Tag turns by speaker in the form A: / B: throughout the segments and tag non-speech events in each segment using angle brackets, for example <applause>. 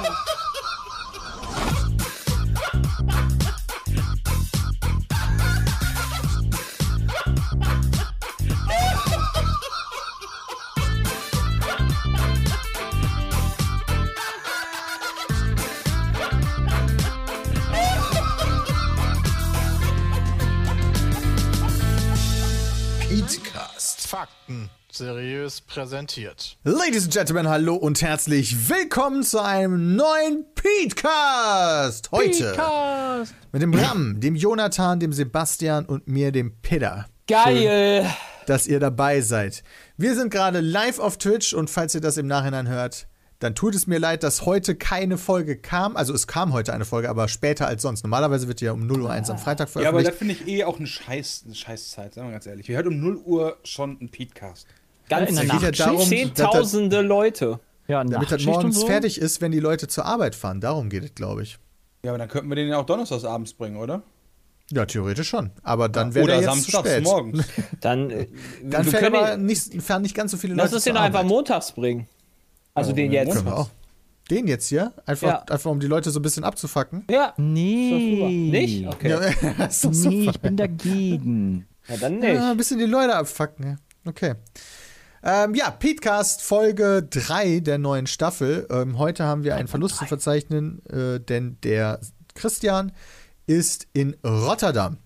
A: Okay. Seriös präsentiert.
B: Ladies and Gentlemen, hallo und herzlich willkommen zu einem neuen Petecast. Heute mit dem Bram, dem Jonathan, dem Sebastian und mir, dem Peter.
C: Geil!
B: dass ihr dabei seid. Wir sind gerade live auf Twitch und falls ihr das im Nachhinein hört, dann tut es mir leid, dass heute keine Folge kam. Also es kam heute eine Folge, aber später als sonst. Normalerweise wird die ja um 0 Uhr 1 am Freitag
D: Ja, aber
B: veröffentlicht.
D: das finde ich eh auch eine Scheiß, eine Scheißzeit, sagen wir ganz ehrlich. Wir hören um 0 Uhr schon einen Podcast.
C: Ganz
E: in der
B: Es geht ja darum,
C: Zehntausende Leute.
E: Ja,
B: damit das morgens
E: so.
B: fertig ist, wenn die Leute zur Arbeit fahren. Darum geht es, glaube ich.
D: Ja, aber dann könnten wir den ja auch donnerstags abends bringen, oder?
B: Ja, theoretisch schon. Aber dann wäre
D: Oder
B: der jetzt zu
D: samstags
B: spät.
D: morgens. <laughs>
C: Dann, äh,
B: Dann fährt aber nicht, fahren nicht ganz so viele Leute
C: Lass uns den einfach montags bringen. Also den jetzt.
B: Können wir auch. Den jetzt hier? Einfach,
C: Ja.
B: einfach um die Leute so ein bisschen abzufacken?
C: Ja.
E: Nee.
C: Nicht? Okay.
B: Ja, <laughs> das
E: Nee,
B: super.
E: ich bin dagegen.
C: Ja, dann nicht.
B: Ja, ein bisschen die Leute abfacken. ja. Okay. Ähm, ja, Petecast Folge 3 der neuen Staffel. Ähm, heute haben wir einen Verlust zu verzeichnen, äh, denn der Christian ist in Rotterdam.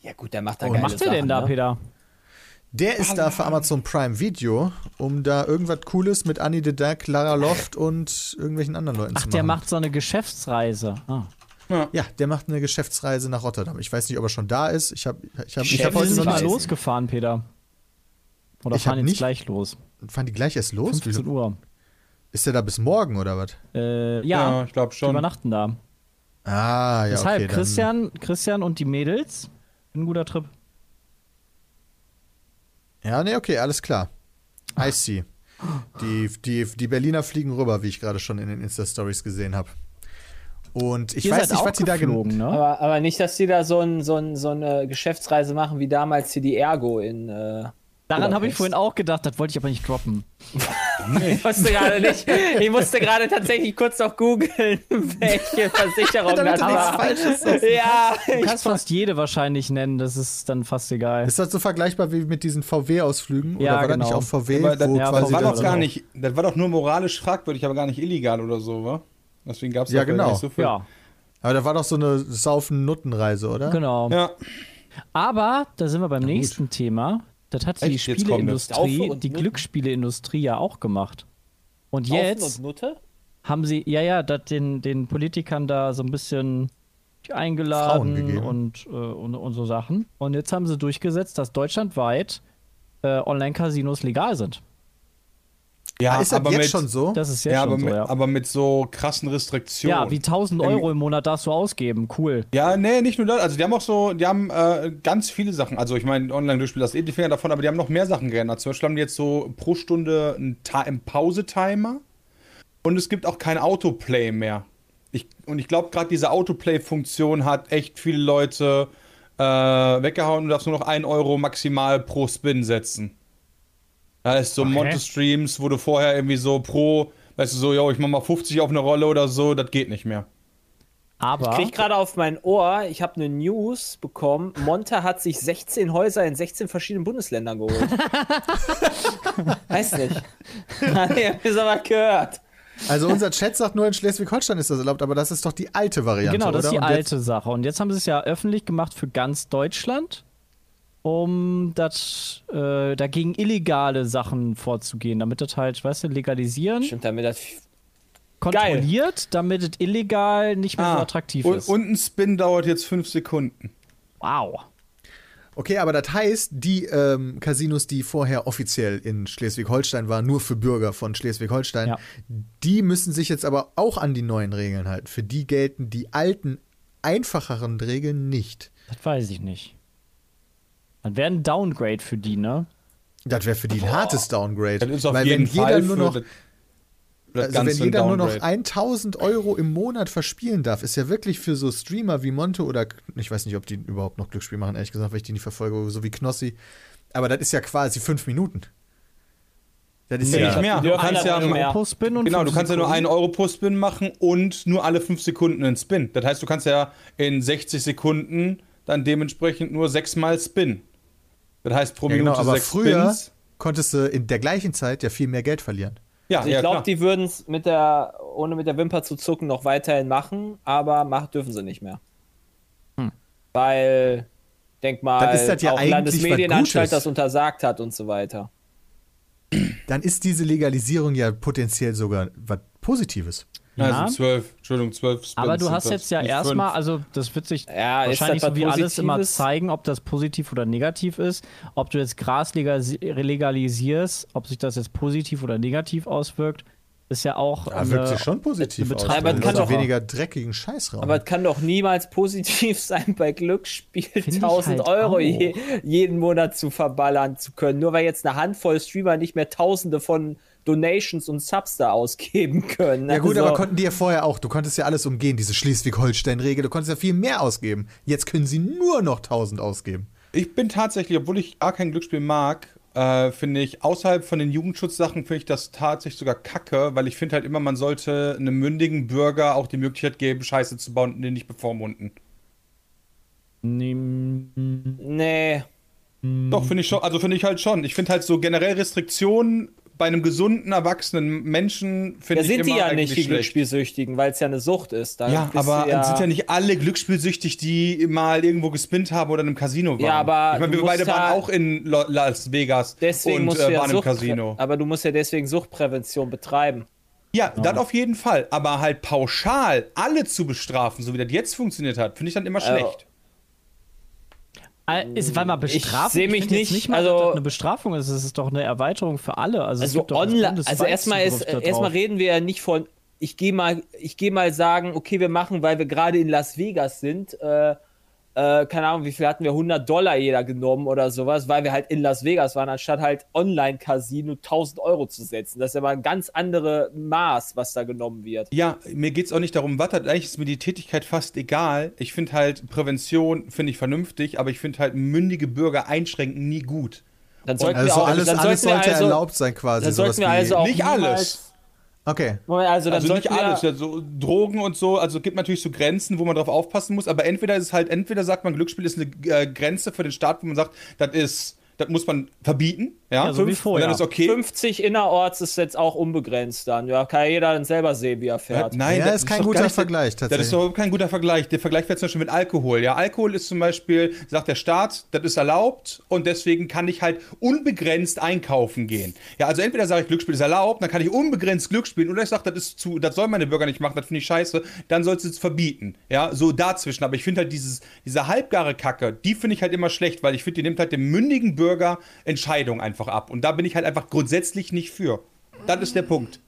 C: Ja gut, der macht da
B: Und
C: geile
E: Was macht ihr denn da,
C: ne?
E: Peter?
B: Der ist da für Amazon Prime Video, um da irgendwas Cooles mit Annie de Dack, Lara Loft und irgendwelchen anderen Leuten
E: Ach,
B: zu machen.
E: der macht so eine Geschäftsreise. Ah.
B: Ja, der macht eine Geschäftsreise nach Rotterdam. Ich weiß nicht, ob er schon da ist. Ich habe ich hab, ich hab heute noch
E: nicht mal
B: nicht.
E: losgefahren, Peter. Oder
B: Ich
E: fahren jetzt
B: nicht-
E: gleich los?
B: Fahren die gleich erst los?
E: 15
B: Wieso?
E: Uhr.
B: Ist der da bis morgen oder was?
E: Äh,
D: Ja,
E: ja,
D: ich glaube
E: die
D: schon.
E: übernachten da.
B: Ah, ja,
E: Deshalb,
B: okay.
E: Christian, Christian und die Mädels. Ein guter Trip.
B: Ja, nee, okay, alles klar. I see. Die, die, die Berliner fliegen rüber, wie ich gerade schon in den Insta-Stories gesehen habe. Und ich
E: Ihr
B: weiß nicht, was die da
E: geflogen,
B: genau.
E: ne?
C: Aber, aber nicht, dass die da so, ein, so, ein, so eine Geschäftsreise machen wie damals hier die Ergo in. Äh,
E: Daran habe ich vorhin auch gedacht, das wollte ich aber nicht droppen. <laughs>
C: ich wusste gerade nicht. Ich musste gerade tatsächlich kurz noch googeln, <laughs> welche Versicherung
B: Damit
C: das war. Ja,
E: Du kannst fast jede wahrscheinlich nennen, das ist dann fast egal.
B: Ist das so vergleichbar wie mit diesen VW-Ausflügen?
E: Ja,
B: Oder war das
E: genau.
B: nicht auch VW,
D: Aber das,
E: ja,
B: quasi
D: das war doch gar nicht, das war doch nur moralisch fragwürdig, aber gar nicht illegal oder so, wa? Deswegen gab es
B: Ja, genau.
D: nicht so viel.
E: Ja,
B: Aber da war doch so eine Saufen-Nuttenreise, oder?
E: genau.
D: Ja,
E: Aber da sind wir beim nächsten Thema. Das hat die. Spieleindustrie, die
C: Nutten.
E: Glücksspieleindustrie ja auch gemacht. Und
C: Saufen
E: jetzt
C: und Nutte?
E: haben sie, ja, ja, das den, den Politikern da so ein bisschen eingeladen und, äh, und, und so Sachen. Und jetzt haben sie durchgesetzt, dass deutschlandweit äh, Online-Casinos legal sind.
D: Ja
B: Ah, ist das
D: aber
B: jetzt
D: mit,
B: schon so?
E: Das ist jetzt
D: ja, aber,
E: schon so,
D: mit,
E: ja.
D: aber mit so krassen Restriktionen.
E: Ja, wie 1000 Euro im Monat darfst du ausgeben. Cool.
D: Ja, nee, nicht nur das. Also die haben auch so, die haben äh, ganz viele Sachen. Also ich meine, Online-Durchspiel, das ist eh die Finger davon, aber die haben noch mehr Sachen geändert. Zum Beispiel haben die jetzt so pro Stunde einen, einen Pause-Timer und es gibt auch kein Autoplay mehr. Ich, und ich glaube, gerade diese Autoplay-Funktion hat echt viele Leute äh, weggehauen. Du darfst nur noch 1 Euro maximal pro Spin setzen. Da ist so
E: Okay.
D: Monte-Streams, wo du vorher irgendwie so pro, weißt du, so, yo, ich mach mal 50 auf eine Rolle oder so, das geht nicht mehr.
E: Aber
C: Ich krieg gerade auf mein Ohr, ich habe eine News bekommen. Monta hat sich 16 Häuser in 16 verschiedenen Bundesländern geholt. <laughs> Weiß nicht. ich hab das aber gehört.
B: Also unser Chat sagt nur, in Schleswig-Holstein ist das erlaubt, aber das ist doch die alte Variante,
E: Genau, das ist
B: oder?
E: die
B: Und jetzt-
E: alte Sache. Und jetzt haben sie es ja öffentlich gemacht für ganz Deutschland, um das, äh, dagegen illegale Sachen vorzugehen, damit das halt, weißt du, legalisieren,
C: Stimmt, damit das.
E: kontrolliert, damit es illegal nicht mehr so attraktiv
D: Ah, und,
E: ist.
D: und ein Spin dauert jetzt 5 Sekunden.
E: wow.
B: Okay, aber das heißt, die ähm, Casinos, die vorher offiziell in Schleswig-Holstein waren, nur für Bürger von Schleswig-Holstein,
E: Ja.
B: die müssen sich jetzt aber auch an die neuen Regeln halten. Für die gelten die alten, einfacheren Regeln nicht.
E: Das weiß ich nicht. Dann wäre ein Downgrade für die, ne?
B: Das wäre für die ein hartes Downgrade.
D: Das ist auf
B: Weil
D: jeden
B: wenn jeder
D: Fall
B: nur noch, also wenn jeder nur noch
D: Downgrade.
B: 1000 Euro im Monat verspielen darf, ist ja wirklich für so Streamer wie Monte oder ich weiß nicht, ob die überhaupt noch Glücksspiel machen, ehrlich gesagt, weil ich die nicht verfolge, so wie Knossi. Aber das ist ja quasi fünf Minuten. Das ist
D: Nee,
B: ja.
D: nicht mehr.
C: Die
D: Du kannst ja,
C: mehr.
E: Pro Spin und
D: genau, du kannst ja nur einen Euro pro Spin machen und nur alle fünf Sekunden einen Spin. Das heißt, du kannst ja in 60 Sekunden dann dementsprechend nur sechsmal Spin. Das heißt pro
B: Ja, genau,
D: Minute
B: aber
D: sechs
B: früher
D: Spins.
B: konntest du in der gleichen Zeit ja viel mehr Geld verlieren.
D: Ja,
C: Also ich
D: ja,
C: glaube, die würden es mit der, ohne mit der Wimper zu zucken, noch weiterhin machen, aber machen dürfen sie nicht mehr. Weil, denk mal,
B: Dann ist das ja
C: auch Landesmedienanstalt das untersagt hat und so weiter.
B: Dann ist diese Legalisierung ja potenziell sogar was Positives.
D: Ja,
E: Ja.
D: also zwölf, Entschuldigung, zwölf Spins.
E: Aber du hast
D: das,
E: jetzt ja erstmal, also das wird sich
C: Ja,
E: wahrscheinlich so wie
C: was
E: alles immer
C: Positives?
E: zeigen, ob das positiv oder negativ ist. Ob du jetzt Gras legalisi- legalisierst, ob sich das jetzt positiv oder negativ auswirkt, ist ja auch.
B: Ja,
E: eine-
B: wirkt sich schon positiv aus.
C: Aber
B: Du
C: kann
B: hast
C: doch-
B: weniger dreckigen Scheißraum.
C: Aber es kann doch niemals positiv <laughs> sein, bei Glücksspiel
E: ich
C: 1000
E: halt
C: Euro je, jeden Monat zu verballern zu können. Nur weil jetzt eine Handvoll Streamer nicht mehr Tausende von Donations und Subs da ausgeben <laughs> können.
B: ja gut,
C: Also-
B: aber konnten die ja vorher auch. Du konntest ja alles umgehen, diese Schleswig-Holstein-Regel. Du konntest ja viel mehr ausgeben. Jetzt können sie nur noch 1000 ausgeben.
D: Ich bin tatsächlich, obwohl ich gar kein Glücksspiel mag, äh, finde ich, außerhalb von den Jugendschutzsachen, finde ich das tatsächlich sogar kacke, weil ich finde halt immer, man sollte einem mündigen Bürger auch die Möglichkeit geben, Scheiße zu bauen und den nicht bevormunden.
C: Nee.
D: Doch, finde ich schon, also finde ich halt schon. Ich finde halt so generell Restriktionen bei einem gesunden, erwachsenen Menschen, finde
C: Ja,
D: ich
C: sind die ja nicht, die
D: schlecht.
C: Glücksspielsüchtigen, weil es ja eine Sucht ist. Da
D: Ja, aber
C: ja,
D: sind ja nicht alle glücksspielsüchtig, die mal irgendwo gespinnt haben oder in einem Casino waren.
C: Ja, aber
D: ich meine, wir beide waren
C: ja-
D: auch in Las Vegas
C: deswegen
D: und äh,
C: ja
D: waren im Casino.
C: Aber du musst ja deswegen Suchtprävention betreiben.
D: Ja, das auf jeden Fall. Aber halt pauschal alle zu bestrafen, so wie das jetzt funktioniert hat, finde ich dann immer schlecht.
E: Äh, Ist, warte mal, Bestrafung?
C: seh mich
E: find jetzt
C: nicht,
E: mal,
C: also-
E: eine Bestrafung ist. Es ist doch eine Erweiterung für alle. Also, es
C: Also
E: gibt doch jetzt
C: online, also erstmal ist, erstmal reden wir ja nicht von, ich gehe mal, ich gehe mal sagen, okay, wir machen, weil wir gerade in Las Vegas sind, äh, äh, keine Ahnung, wie viel hatten wir, 100 Dollar jeder genommen oder sowas, weil wir halt in Las Vegas waren, anstatt halt Online-Casino 1000 Euro zu setzen. Das ist ja mal ein ganz andere Maß, was da genommen wird.
D: Ja, mir geht es auch nicht darum, was das eigentlich ist mir die Tätigkeit fast egal. Ich finde halt Prävention finde ich vernünftig, aber ich finde halt mündige Bürger einschränken nie gut.
C: Dann sollten wir
B: Also
C: auch,
B: alles,
C: dann
B: alles
C: sollten wir
B: sollte
C: also,
B: erlaubt sein quasi.
C: dann sollten
B: sowas
C: wir also auch
D: Nicht
C: niemals,
D: alles.
B: Okay.
C: Also dann
D: Also nicht alles, ja, so Drogen und so, also gibt natürlich so Grenzen, wo man drauf aufpassen muss, aber entweder ist es halt, entweder sagt man, Glücksspiel ist eine äh, Grenze für den Staat, wo man sagt, das ist, das muss man verbieten, ja,
E: Ja, so wie
D: und
E: vorher.
D: dann ist okay.
C: 50 innerorts ist jetzt auch unbegrenzt dann. Ja, kann ja jeder dann selber sehen, wie er fährt.
D: Äh, Nein,
B: Ja,
D: das
B: ist kein guter
D: nicht
B: Vergleich,
D: Das ist
B: tatsächlich.
D: doch kein guter Vergleich. Der Vergleich wäre zum Beispiel mit Alkohol. Ja, Alkohol ist zum Beispiel, sagt der Staat, das ist erlaubt und deswegen kann ich halt unbegrenzt einkaufen gehen. Ja, also entweder sage ich, Glücksspiel ist erlaubt, dann kann ich unbegrenzt Glück spielen oder ich sage, das ist zu, das sollen meine Bürger nicht machen, das finde ich scheiße, dann sollst du es verbieten. Ja, so dazwischen. Aber ich finde halt dieses, diese halbgare Kacke, die finde ich halt immer schlecht, weil ich finde, die nimmt halt dem mündigen Bürger Entscheidungen einfach ab. Und da bin ich halt einfach grundsätzlich nicht für. Das ist der Punkt.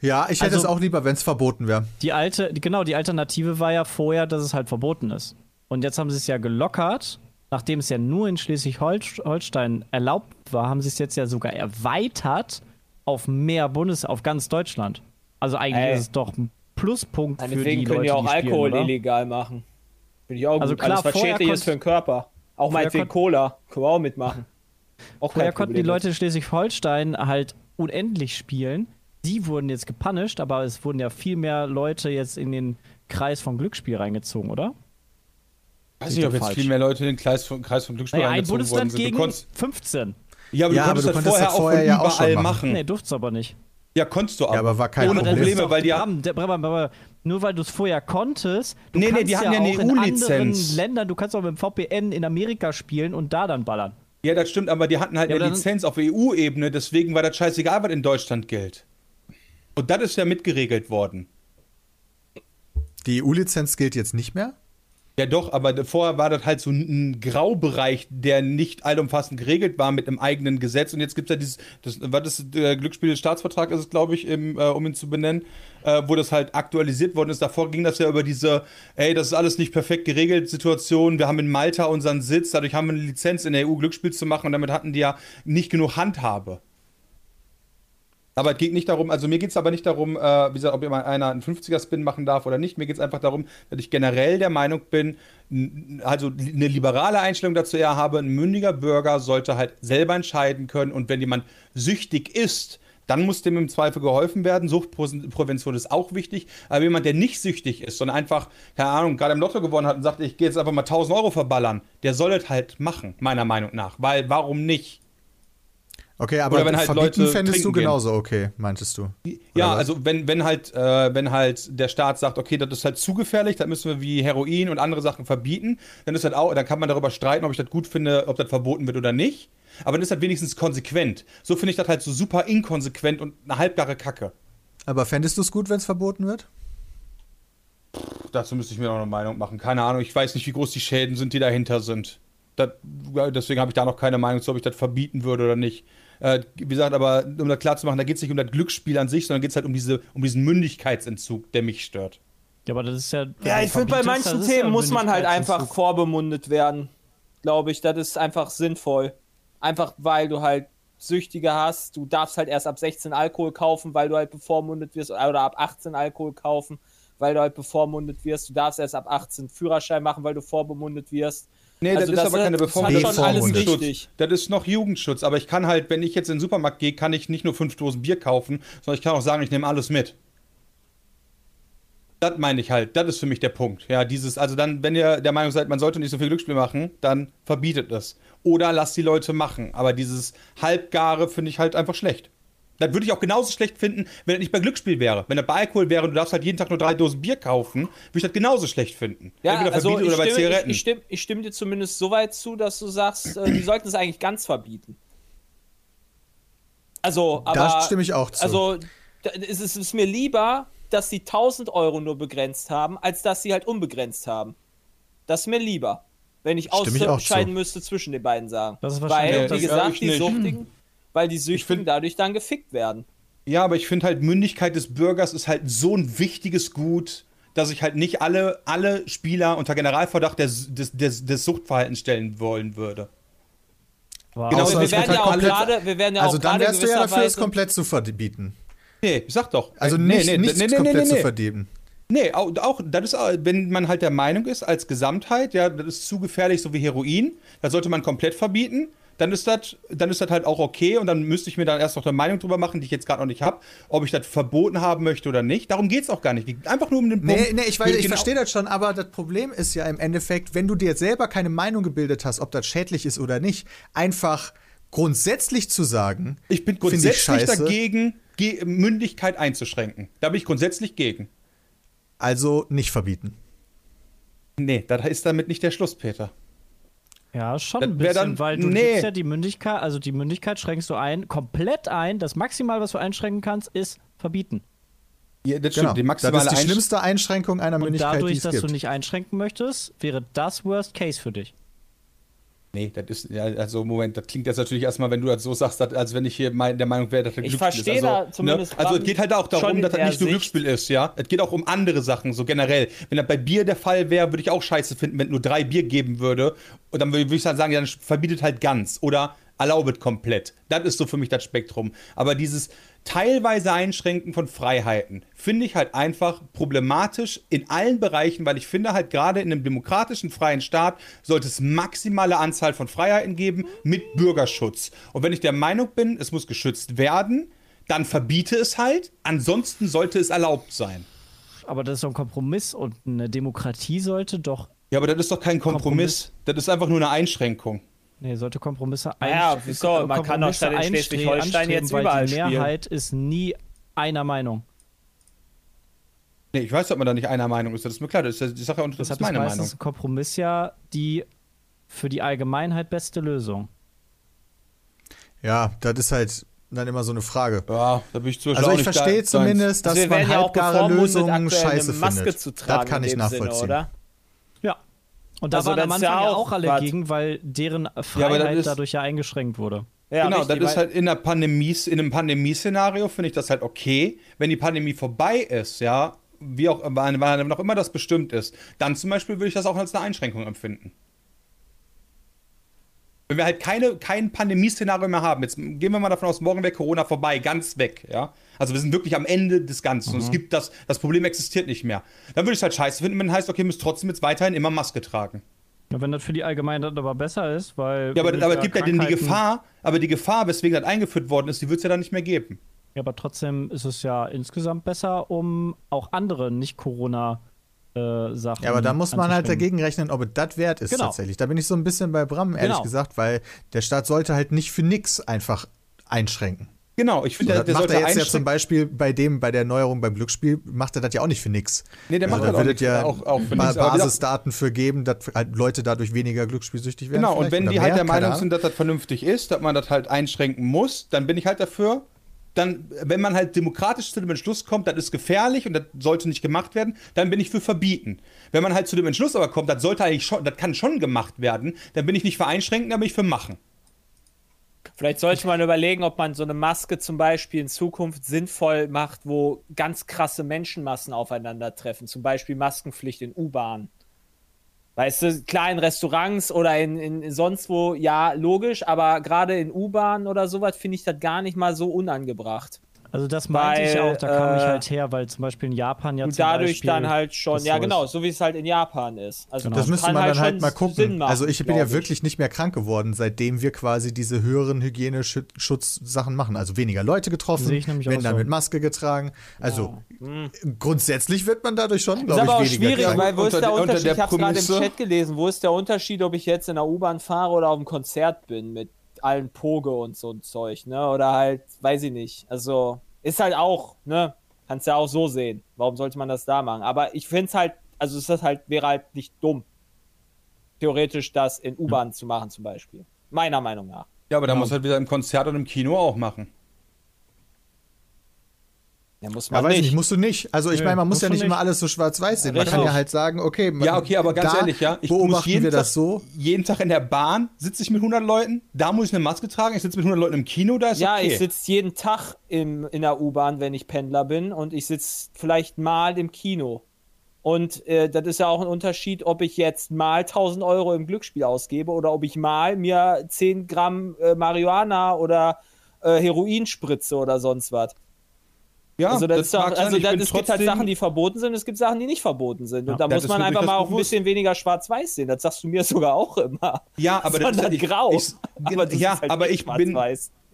B: Ja, ich hätte
E: Also-
B: es auch lieber, wenn es verboten wäre.
E: Die alte, die- genau, die Alternative war ja vorher, dass es halt verboten ist. Und jetzt haben sie es ja gelockert. Nachdem es ja nur in Schleswig-Holstein erlaubt war, haben sie es jetzt ja sogar erweitert auf mehr Bundes, auf ganz Deutschland. Also eigentlich
C: Ey.
E: ist es doch ein Pluspunkt für
C: Deswegen
E: die
C: können
E: Leute,
C: die auch
E: die spielen,
C: Alkohol
E: oder?
C: illegal machen. Finde ich auch
E: Also
C: gut.
E: klar,
C: Alles, was schädlich ist für den Körper. Auch
E: Vorher
C: meinetwegen Cola. Können wir auch mitmachen. <laughs> Auch
E: Vorher konnten die Leute in Schleswig-Holstein halt unendlich spielen. Die wurden jetzt gepunished, aber es wurden ja viel mehr Leute jetzt in den Kreis von Glücksspiel reingezogen, oder?
D: weiß nicht, ob jetzt
E: falsch.
D: viel mehr Leute in den Kreis von, Kreis von Glücksspiel
E: Naja, ein
D: eingezogen worden
E: Bundesland gegen
D: konntest,
E: 15.
D: ja, aber
B: Ja,
D: du
B: aber
D: konntest
B: du
D: das
B: konntest
D: vorher
B: das
D: auch
B: vorher ja auch schon
D: überall
B: machen.
D: machen.
E: Nee, durft's aber nicht.
D: Ja, konntest du aber.
B: Ja, aber war kein
D: Ohne
B: Problem.
D: Probleme, weil die
E: haben, der, aber, aber, nur weil du es vorher konntest, du
D: Nee, nee,
E: kannst
D: die hatten ja eine
E: auch in anderen
D: EU-Lizenz.
E: Ländern, du kannst auch mit dem VPN in Amerika spielen und da dann ballern.
D: Ja, das stimmt, aber die hatten halt
E: Ja,
D: eine Lizenz auf EU-Ebene, deswegen war das scheißegal, was in Deutschland gilt. Und das ist ja mitgeregelt worden.
B: Die EU-Lizenz gilt jetzt nicht mehr.
D: Ja, doch, aber vorher war das halt so ein Graubereich, der nicht allumfassend geregelt war mit einem eigenen Gesetz. Und jetzt gibt es ja dieses, das, was ist der Glücksspielstaatsvertrag, ist es, glaube ich, im, äh, um ihn zu benennen, äh, wo das halt aktualisiert worden ist. Davor ging das ja über diese, ey, das ist alles nicht perfekt geregelt, Situation. Wir haben in Malta unseren Sitz, dadurch haben wir eine Lizenz in der EU Glücksspiel zu machen und damit hatten die ja nicht genug Handhabe. Aber es geht nicht darum, also mir geht es aber nicht darum, äh, wie gesagt, ob immer einer einen 50er-Spin machen darf oder nicht. Mir geht es einfach darum, dass ich generell der Meinung bin, also eine liberale Einstellung dazu eher habe, ein mündiger Bürger sollte halt selber entscheiden können und wenn jemand süchtig ist, dann muss dem im Zweifel geholfen werden. Suchtprävention ist auch wichtig. Aber jemand, der nicht süchtig ist, sondern einfach, keine Ahnung, gerade im Lotto gewonnen hat und sagt, ich gehe jetzt einfach mal 1000 Euro verballern, der soll es halt machen, meiner Meinung nach. Weil, warum nicht?
B: Okay, aber
D: Oder wenn halt
B: verbieten
D: Leute
B: fändest du
D: trinken gehen.
B: genauso okay, meintest du?
D: Ja,
B: was?
D: also wenn, wenn halt, äh, wenn halt der Staat sagt, okay, das ist halt zu gefährlich, dann müssen wir wie Heroin und andere Sachen verbieten, dann ist halt auch, dann kann man darüber streiten, ob ich das gut finde, ob das verboten wird oder nicht. Aber dann ist das wenigstens konsequent. So finde ich das halt so super inkonsequent und eine halbgare Kacke.
B: Aber fändest du es gut, wenn es verboten wird?
D: Dazu müsste ich mir noch eine Meinung machen. Keine Ahnung, ich weiß nicht, wie groß die Schäden sind, die dahinter sind. Das, deswegen habe ich da noch keine Meinung zu, ob ich das verbieten würde oder nicht. Äh, wie gesagt, aber um das klar zu machen, da geht es nicht um das Glücksspiel an sich, sondern geht es halt um, diese, um diesen Mündigkeitsentzug, der mich stört.
E: Ja, aber das ist ja.
C: Ja, ich finde, bei manchen
E: ist ja
C: Themen muss man halt einfach vorbemundet werden. Glaube ich, das ist einfach sinnvoll. Einfach weil du halt Süchtige hast. Du darfst halt erst ab 16 Alkohol kaufen, weil du halt bevormundet wirst. Oder ab 18 Alkohol kaufen, weil du halt bevormundet wirst. Du darfst erst ab 18 Führerschein machen, weil du vorbemundet wirst.
D: Nee,
C: Also
D: das ist
C: das
D: aber keine
C: hat schon
D: Bevormundung.
B: alles
D: Jugendschutz.
C: richtig.
D: Das ist noch Jugendschutz. Aber ich kann halt, wenn ich jetzt in den Supermarkt gehe, kann ich nicht nur fünf Dosen Bier kaufen, sondern ich kann auch sagen, ich nehme alles mit. Das meine ich halt. Das ist für mich der Punkt. Ja, dieses, also dann, wenn ihr der Meinung seid, man sollte nicht so viel Glücksspiel machen, dann verbietet es. Oder lasst die Leute machen. Aber dieses Halbgare finde ich halt einfach schlecht. Das würde ich auch genauso schlecht finden, wenn das nicht bei Glücksspiel wäre. Wenn das bei Alkohol wäre und du darfst halt jeden Tag nur drei Dosen Bier kaufen, würde ich das genauso schlecht finden.
C: Ja,
D: Entweder
C: also
D: verbieten
C: ich
D: oder bei
C: stimme, ich,
D: Zigaretten.
C: ich, stimme, ich stimme dir zumindest so weit zu, dass du sagst, äh, die sollten es eigentlich ganz verbieten. Also, aber.
B: Da stimme ich auch zu.
C: Also, da- es ist, es ist mir lieber, dass sie 1000 Euro nur begrenzt haben, als dass sie halt unbegrenzt haben. Das ist mir lieber. Wenn ich
B: Stimme
C: ausscheiden müsste zwischen den beiden Sagen.
E: Das ist wahrscheinlich
C: Weil,
E: auch das-
C: wie gesagt, die
D: nicht.
C: Suchtigen, <clears throat> weil die Süchtigen
D: find-
C: dadurch dann gefickt werden.
D: Ja, aber ich finde halt, Mündigkeit des Bürgers ist halt so ein wichtiges Gut, dass ich halt nicht alle, alle Spieler unter Generalverdacht des, des, des, des Suchtverhaltens stellen wollen würde.
E: Wow.
D: Genau,
C: wir
B: es
C: werden
B: halt
C: ja auch
B: komplett-
C: gerade, wir werden ja
B: also
C: auch
B: dann
C: gerade
B: wärst du ja dafür, es
C: gewisserweise-
B: komplett zu verbieten.
D: Nee, sag doch.
B: Also
D: Äh,
B: nicht,
D: nee, nee,
B: nicht
D: nee, nee,
B: komplett
D: nee,
B: zu
D: nee.
B: verdienen.
D: Nee, auch, auch, das ist, auch- wenn man halt der Meinung ist, als Gesamtheit, ja, das ist zu gefährlich, so wie Heroin, das sollte man komplett verbieten, dann ist das, dann ist das halt auch okay und dann müsste ich mir dann erst noch eine Meinung drüber machen, die ich jetzt gerade noch nicht habe, ob ich das verboten haben möchte oder nicht. Darum geht es auch gar nicht. Einfach nur um den
B: Nee,
D: Punkt.
B: nee, ich weiß, ich
D: Genau-
B: verstehe das schon, aber das Problem ist ja im Endeffekt, wenn du dir selber keine Meinung gebildet hast, ob das schädlich ist oder nicht, einfach grundsätzlich zu sagen,
D: Ich bin grundsätzlich
B: scheiße.
D: dagegen, Ge Mündigkeit einzuschränken. Da bin ich grundsätzlich gegen.
B: Also nicht verbieten.
D: Nee, da ist damit nicht der Schluss, Peter.
E: Ja, schon
D: Das
E: ein bisschen,
D: dann-
E: weil du
D: nee.
E: ja die Mündigkeit, also die Mündigkeit schränkst du ein, komplett ein. Das Maximal, was du einschränken kannst, ist verbieten.
D: Ja, das
B: Genau.
D: Die
B: das
D: maximale
B: ist die schlimmste Einschränkung einer
E: Und
B: Mündigkeit, die
E: dadurch,
B: es
E: dass
B: gibt.
E: du nicht einschränken möchtest, wäre das Worst Case für dich.
D: Nee, das ist, also Moment, das klingt jetzt natürlich erstmal, wenn du das so sagst, dass, als wenn ich hier mein, der Meinung wäre, dass das
C: Ich
D: Glücksspiel
C: verstehe
D: ist. Also,
C: da zumindest
D: Ne? Also es geht halt auch darum, dass das nicht nur Glücksspiel ist, ja. Es geht auch um andere Sachen, so generell. Wenn das bei Bier der Fall wäre, würde ich auch scheiße finden, wenn es nur drei Bier geben würde. Und dann würde ich halt sagen, ja, dann verbietet halt ganz. Oder erlaubet komplett. Das ist so für mich das Spektrum. Aber dieses teilweise Einschränken von Freiheiten finde ich halt einfach problematisch in allen Bereichen, weil ich finde halt gerade in einem demokratischen freien Staat sollte es maximale Anzahl von Freiheiten geben mit Bürgerschutz. Und wenn ich der Meinung bin, es muss geschützt werden, dann verbiete es halt. Ansonsten sollte es erlaubt sein.
E: Aber das ist so ein Kompromiss und eine Demokratie sollte doch,
D: Ja, aber das ist doch kein Kompromiss. Das ist einfach nur eine Einschränkung.
E: Nee, sollte Kompromisse
C: Naja,
E: einst-
C: wieso? Man kann doch
E: Kompromisse
C: statt in Schleswig-Holstein jetzt überall
E: weil die
C: spielen.
E: Mehrheit ist nie einer Meinung.
D: Nee, ich weiß, ob man da nicht einer Meinung ist. Das ist mir klar. Das ist ja die Sache und das
E: Deshalb
D: ist meine
E: ist meistens
D: Meinung.
E: ein Kompromiss ja die für die Allgemeinheit beste Lösung.
B: Ja, das ist halt dann immer so eine Frage.
D: Ja, da bin ich zum
B: Also ich verstehe
D: da-
B: zumindest, dass
C: Also
B: man
C: ja
B: halbgare Lösungen scheiße
C: Maske
B: findet.
C: zu tragen.
B: das kann ich nachvollziehen.
C: Sinne, oder?
E: Ja. Und da
C: Also
E: waren am
C: ja
E: Anfang ja
C: auch
E: auch alle
C: was.
E: gegen, weil deren Freiheit
D: das ist-
E: dadurch ja eingeschränkt wurde.
C: Ja,
D: genau,
C: richtig,
D: das ist halt in, der Pandemie, in einem Pandemieszenario finde ich das halt okay. Wenn die Pandemie vorbei ist, ja, wie auch wann wann auch immer das bestimmt ist, dann zum Beispiel würde ich das auch als eine Einschränkung empfinden. Wenn wir halt keine, kein Pandemieszenario mehr haben, jetzt gehen wir mal davon aus, morgen wäre Corona vorbei, ganz weg, ja. Also wir sind wirklich am Ende des Ganzen. Und es gibt das, das Problem existiert nicht mehr. Dann würde ich es halt scheiße finden, wenn heißt, okay, ihr müsst trotzdem jetzt weiterhin immer Maske tragen.
E: Ja, wenn das für die Allgemeinheit aber besser ist, weil.
D: Ja, aber, aber
E: ja
D: es gibt ja denn die Gefahr, aber die Gefahr, weswegen das eingeführt worden ist, die wird es ja dann nicht mehr geben.
E: Ja, aber trotzdem ist es ja insgesamt besser, um auch andere Nicht-Corona-Sachen.
B: Ja, aber da muss man halt dagegen rechnen, ob es das wert ist
E: Genau.
B: tatsächlich. Da bin ich so ein bisschen bei Bram, ehrlich
E: Genau.
B: gesagt, weil der Staat sollte halt nicht für nix einfach einschränken.
D: Genau, ich finde,
B: So,
D: der,
B: das
D: der
B: macht er jetzt ja zum. Beispiel bei dem, bei der Neuerung beim Glücksspiel, macht er das ja auch nicht für nix.
D: Nee, der
B: Also
D: macht
B: da
D: das auch
B: wird ja
D: auch- auch für nix,
B: Basisdaten für geben, dass halt Leute dadurch weniger glücksspielsüchtig werden.
D: Genau, und wenn die halt der Meinung sind, dass das vernünftig ist, dass man das halt einschränken muss, dann bin ich halt dafür. Dann, wenn man halt demokratisch zu dem Entschluss kommt, das ist gefährlich und das sollte nicht gemacht werden, dann bin ich für verbieten. Wenn man halt zu dem Entschluss aber kommt, das sollte eigentlich schon, das kann schon gemacht werden, dann bin ich nicht für einschränken, dann bin ich für machen.
C: Vielleicht sollte man überlegen, ob man so eine Maske zum Beispiel in Zukunft sinnvoll macht, wo ganz krasse Menschenmassen aufeinandertreffen. Zum Beispiel Maskenpflicht in U-Bahn. Weißt du, klar in Restaurants oder in, in sonst wo, ja, logisch, aber gerade in U-Bahn oder sowas finde ich das gar nicht mal so unangebracht.
E: Also, das meinte ich
C: Weil,
E: auch, da kam ich halt her, weil zum Beispiel in Japan ja
C: Und
E: zum
C: dadurch
E: Beispiel
C: dann halt schon, ja genau, so wie es halt in Japan ist. Also
E: Genau.
B: Das müsste man dann
C: schon
B: halt mal gucken.
C: machen,
B: also ich bin ja
C: glaub
B: wirklich nicht mehr krank geworden, seitdem wir quasi diese höheren Hygieneschutzsachen machen. Also weniger Leute getroffen,
E: ich
B: wenn dann
E: so.
B: mit Maske getragen. Also grundsätzlich wird man dadurch schon, glaube ich,
C: aber auch
B: weniger
C: schwierig,
B: krank.
C: weil wo ist
D: Unter
C: der
D: der- unter
C: Unterschied?
D: der
C: Ich habe gerade im Chat gelesen, wo ist der Unterschied, ob ich jetzt in der U-Bahn fahre oder auf dem Konzert bin mit allen Poge und so ein Zeug, ne? Oder halt, weiß ich nicht. Also, ist halt auch, ne? Kannst ja auch so sehen. Warum sollte man das da machen? Aber ich finde es halt, also ist das halt, wäre halt nicht dumm, theoretisch das in U-Bahn zu machen zum Beispiel. Meiner Meinung nach.
D: Ja, aber da muss halt wieder im Konzert und im Kino auch machen.
C: Ja, muss
B: Ja,
C: man
B: weiß ich
C: nicht.
B: nicht, musst du nicht. Also ich meine, man muss ja
E: du
B: nicht immer
E: nicht.
B: alles so schwarz-weiß sehen. Man
C: Richtig.
B: kann ja halt sagen, okay, man,
D: Ja, okay, aber ganz
B: da
D: ehrlich, ja. Ich
B: beobachten
D: jeden
B: wir
D: Tag,
B: das so.
D: Jeden Tag in der Bahn sitze ich mit 100 Leuten, da muss ich eine Maske tragen, ich sitze mit 100 Leuten im Kino, da ist
C: Ja,
D: okay.
C: ich sitze jeden Tag im, in der U-Bahn, wenn ich Pendler bin, und ich sitze vielleicht mal im Kino. Und äh, das ist ja auch ein Unterschied, ob ich jetzt mal 1000 Euro im Glücksspiel ausgebe oder ob ich mal mir 10 Gramm äh, Marihuana oder äh, Heroin spritze oder sonst was.
D: Ja,
C: also das, ist doch, also das, es gibt halt Sachen, die verboten sind, es gibt Sachen, die nicht verboten sind.
E: Ja,
C: und da
D: das
C: muss man einfach mal auch ein bisschen weniger schwarz-weiß sehen. Das sagst du mir <laughs> sogar auch immer.
D: Ja, aber das ist
C: Sondern
D: ja-
C: grau.
D: Ich, <laughs>
C: Aber das
D: ja,
C: halt
D: aber ich bin,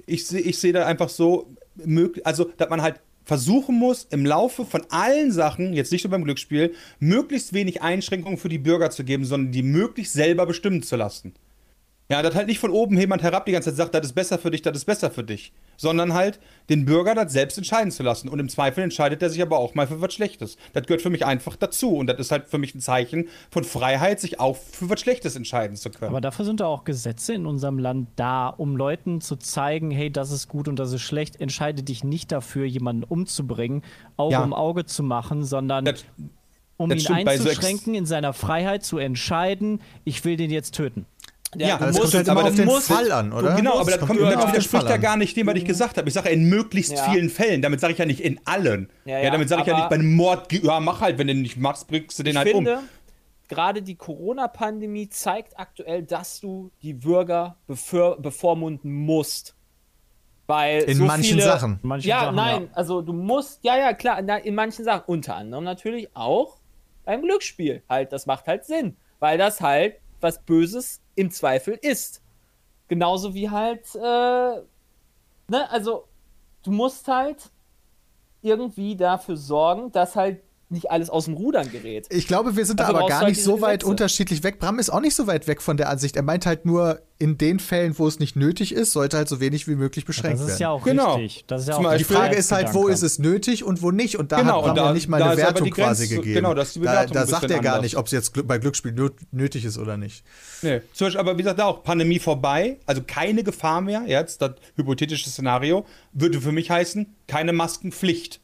D: ich sehe ich sehe da einfach so möglich, also dass man halt versuchen muss, im Laufe von allen Sachen, jetzt nicht nur beim Glücksspiel, möglichst wenig Einschränkungen für die Bürger zu geben, sondern die möglichst selber bestimmen zu lassen. Ja, dass halt nicht von oben jemand herab die ganze Zeit sagt, das ist besser für dich, das ist besser für dich, sondern halt den Bürger das selbst entscheiden zu lassen. Und im Zweifel entscheidet er sich aber auch mal für was Schlechtes. Das gehört für mich einfach dazu. Und das ist halt für mich ein Zeichen von Freiheit, sich auch für was Schlechtes entscheiden zu können.
E: Aber dafür sind da auch Gesetze in unserem Land da, um Leuten zu zeigen, hey, das ist gut und das ist schlecht. Entscheide dich nicht dafür, jemanden umzubringen, Auge
D: Ja.
E: um Auge zu machen, sondern
D: Das-
E: um
D: das
E: ihn
D: stimmt, bei so
E: einzuschränken, in seiner Freiheit zu entscheiden, ich will den jetzt töten.
D: Ja,
C: du
B: Aber es kommt halt
D: aber
B: auf
D: das
B: den
D: muss-
B: Fall an, oder?
D: Genau, aber das,
B: kommt
D: kommt,
B: immer
D: das widerspricht ja gar nicht dem, was ich gesagt habe. Ich sage in möglichst
C: Ja.
D: vielen Fällen. Damit sage ich ja nicht in allen.
C: Ja,
D: Ja,
C: ja,
D: damit sage ich ja nicht bei einem Mord, ja, mach halt, wenn du den nicht machst, bringst du den
C: ich
D: halt
C: finde,
D: um.
C: gerade die Corona-Pandemie zeigt aktuell, dass du die Bürger bevor, bevormunden musst. Weil
B: In
C: so
B: manchen
C: viele,
B: Sachen.
C: Ja,
E: Sachen,
C: nein,
E: ja.
C: also du musst, ja, ja, klar, in manchen Sachen, unter anderem natürlich auch beim Glücksspiel. Halt, das macht halt Sinn, weil das halt was Böses im Zweifel ist. Genauso wie halt, äh, ne, also du musst halt irgendwie dafür sorgen, dass halt nicht alles aus dem Rudern gerät.
B: Ich glaube, wir sind da
C: Also
B: aber gar
C: halt
B: nicht so weit
C: Gesetze.
B: unterschiedlich weg. Bram ist auch nicht so weit weg von der Ansicht. Er meint halt nur, in den Fällen, wo es nicht nötig ist, sollte halt so wenig wie möglich beschränkt
E: Das ist
B: werden.
E: ja auch
D: Genau.
E: richtig. Das ist ja
D: Zum
E: auch
D: Beispiel-
B: die Frage ist halt, wo ist es nötig und wo nicht. Und da
D: Genau,
B: hat Bram
D: da-
B: ja nicht mal
D: da
B: eine Wertung
D: die Grenze
B: quasi
D: so-
B: gegeben.
D: genau, da ist die
B: da,
D: Bewertung
B: da
D: ein
B: sagt er gar
D: anders.
B: nicht, ob es jetzt bei Glücksspiel nöt- nötig ist oder nicht.
D: Nee. Zum Beispiel, aber wie gesagt, da auch Pandemie vorbei, also keine Gefahr mehr, jetzt das hypothetische Szenario, würde für mich heißen, keine Maskenpflicht.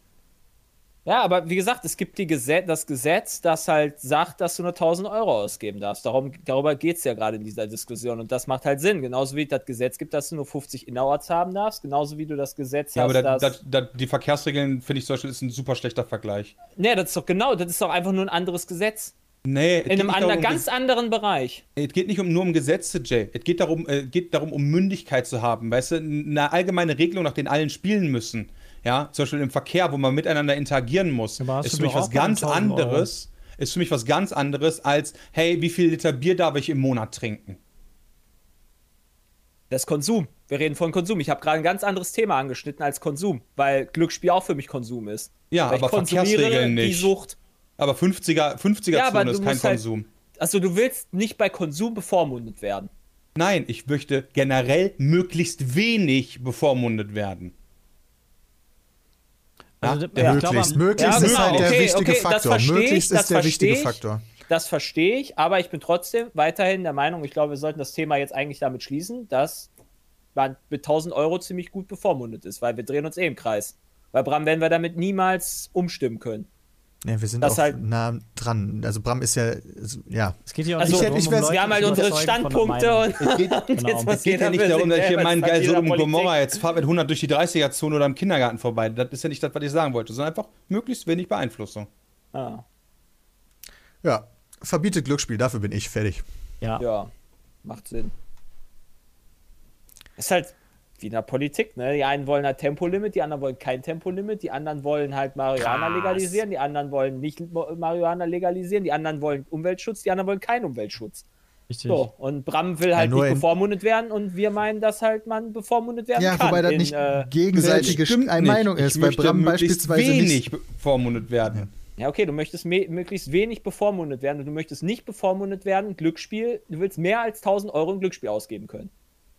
C: Ja, aber wie gesagt, es gibt die Gesetz, das Gesetz, das halt sagt, dass du nur 1000 Euro ausgeben darfst. Darum, darüber geht es ja gerade in dieser Diskussion. Und das macht halt Sinn. Genauso wie das Gesetz gibt, dass du nur 50 innerorts haben darfst. Genauso wie du das Gesetz
D: Ja,
C: hast,
D: aber das,
C: dass.
D: das, das, die Verkehrsregeln, finde ich zum Beispiel, ist ein super schlechter Vergleich.
C: nee, das ist doch genau, das ist doch einfach nur ein anderes Gesetz.
D: Nee,
C: In einem anderen,
D: darum,
C: ganz anderen Bereich.
D: Es geht nicht um, nur um Gesetze, Jay. Es geht darum, äh, geht darum, um Mündigkeit zu haben. Weißt du, eine allgemeine Regelung, nach denen allen spielen müssen. Ja, zum Beispiel im Verkehr, wo man miteinander interagieren muss, ist für mich was ganz
E: 1000 Euro.
D: anderes. Ist für mich was ganz anderes als, hey, wie viel Liter Bier darf ich im Monat trinken?
C: Das ist Konsum. Wir reden von Konsum. Ich habe gerade ein ganz anderes Thema angeschnitten als Konsum, weil Glücksspiel auch für mich Konsum ist.
D: Ja,
C: weil
D: aber Verkehrsregeln
C: die
D: nicht.
C: Sucht.
D: Aber 50er, 50er
C: Ja, aber
D: ist kein
C: halt-
D: Konsum.
C: Also du willst nicht bei Konsum bevormundet werden.
D: Nein, ich möchte generell möglichst wenig bevormundet werden.
E: Also,
D: Ja,
B: möglichst.
E: glaube,
B: möglichst
C: Ja,
B: ist halt der
C: okay,
B: wichtige
C: okay, das
B: Faktor.
C: ich,
B: möglichst
C: das
B: ist der wichtige
C: ich.
B: Faktor.
C: Das verstehe ich, aber ich bin trotzdem weiterhin der Meinung, ich glaube, wir sollten das Thema jetzt eigentlich damit schließen, dass man mit 1000 Euro ziemlich gut bevormundet ist, weil wir drehen uns eh im Kreis. Bei Bram werden wir damit niemals umstimmen können.
B: Ja, wir sind
C: Das
B: auch
C: halt-
B: nah dran. Also Bram ist ja, ja.
E: Es geht hier auch
C: Also,
E: nicht
B: ich-
E: darum,
B: ich
E: um Leute
C: Wir haben halt unsere Standpunkte und,
D: Es geht, <laughs>
E: Genau.
C: jetzt
D: es geht ja nicht darum, dass ich hier meinen geil Sodom und. Gomorra jetzt fahrt mit 100 durch die 30er-Zone oder im Kindergarten vorbei. Das ist ja nicht das, was ich sagen wollte, sondern einfach möglichst wenig Beeinflussung.
C: Ah,
B: Ja, verbietet Glücksspiel, dafür bin ich fertig.
E: Ja.
C: ja, macht Sinn. Ist halt wie in der Politik, ne? Die einen wollen halt Tempolimit, die anderen wollen kein Tempolimit, die anderen wollen halt Marihuana
E: Krass.
C: legalisieren, die anderen wollen nicht Marihuana legalisieren, die anderen wollen Umweltschutz, die anderen wollen keinen Umweltschutz.
E: Richtig.
C: So, und Bram will halt
B: nur
C: nicht bevormundet werden und wir meinen, dass halt man bevormundet werden
B: Ja,
C: kann.
B: wobei das
C: in,
B: nicht
C: äh,
B: gegenseitige eine
D: nicht.
B: Meinung ist. Bei Bram beispielsweise
D: wenig
B: nicht.
D: bevormundet werden.
C: Ja, okay, du möchtest möglichst wenig bevormundet werden und du möchtest nicht bevormundet werden, Glücksspiel, du willst mehr als 1000 Euro in Glücksspiel ausgeben können.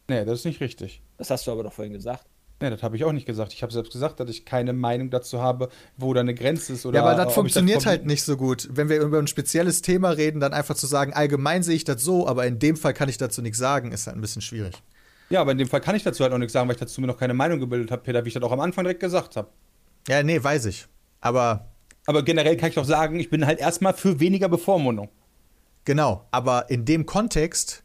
D: Nee, das ist nicht richtig.
C: Das hast du aber doch vorhin gesagt.
D: Nee, das habe ich auch nicht gesagt. Ich habe selbst gesagt, dass ich keine Meinung dazu habe, wo da eine Grenze ist. Oder
B: Ja, aber das funktioniert
D: verbieten-
B: halt nicht so gut. Wenn wir über ein spezielles Thema reden, dann einfach zu sagen, allgemein sehe ich das so, aber in dem Fall kann ich dazu nichts sagen, ist halt ein bisschen schwierig.
D: Ja, aber in dem Fall kann ich dazu halt auch nichts sagen, weil ich dazu mir noch keine Meinung gebildet habe, Peter, wie ich das auch am Anfang direkt gesagt habe.
B: Ja, nee, weiß ich. Aber
D: Aber generell kann ich doch sagen, ich bin halt erstmal für weniger Bevormundung.
B: genau, aber in dem Kontext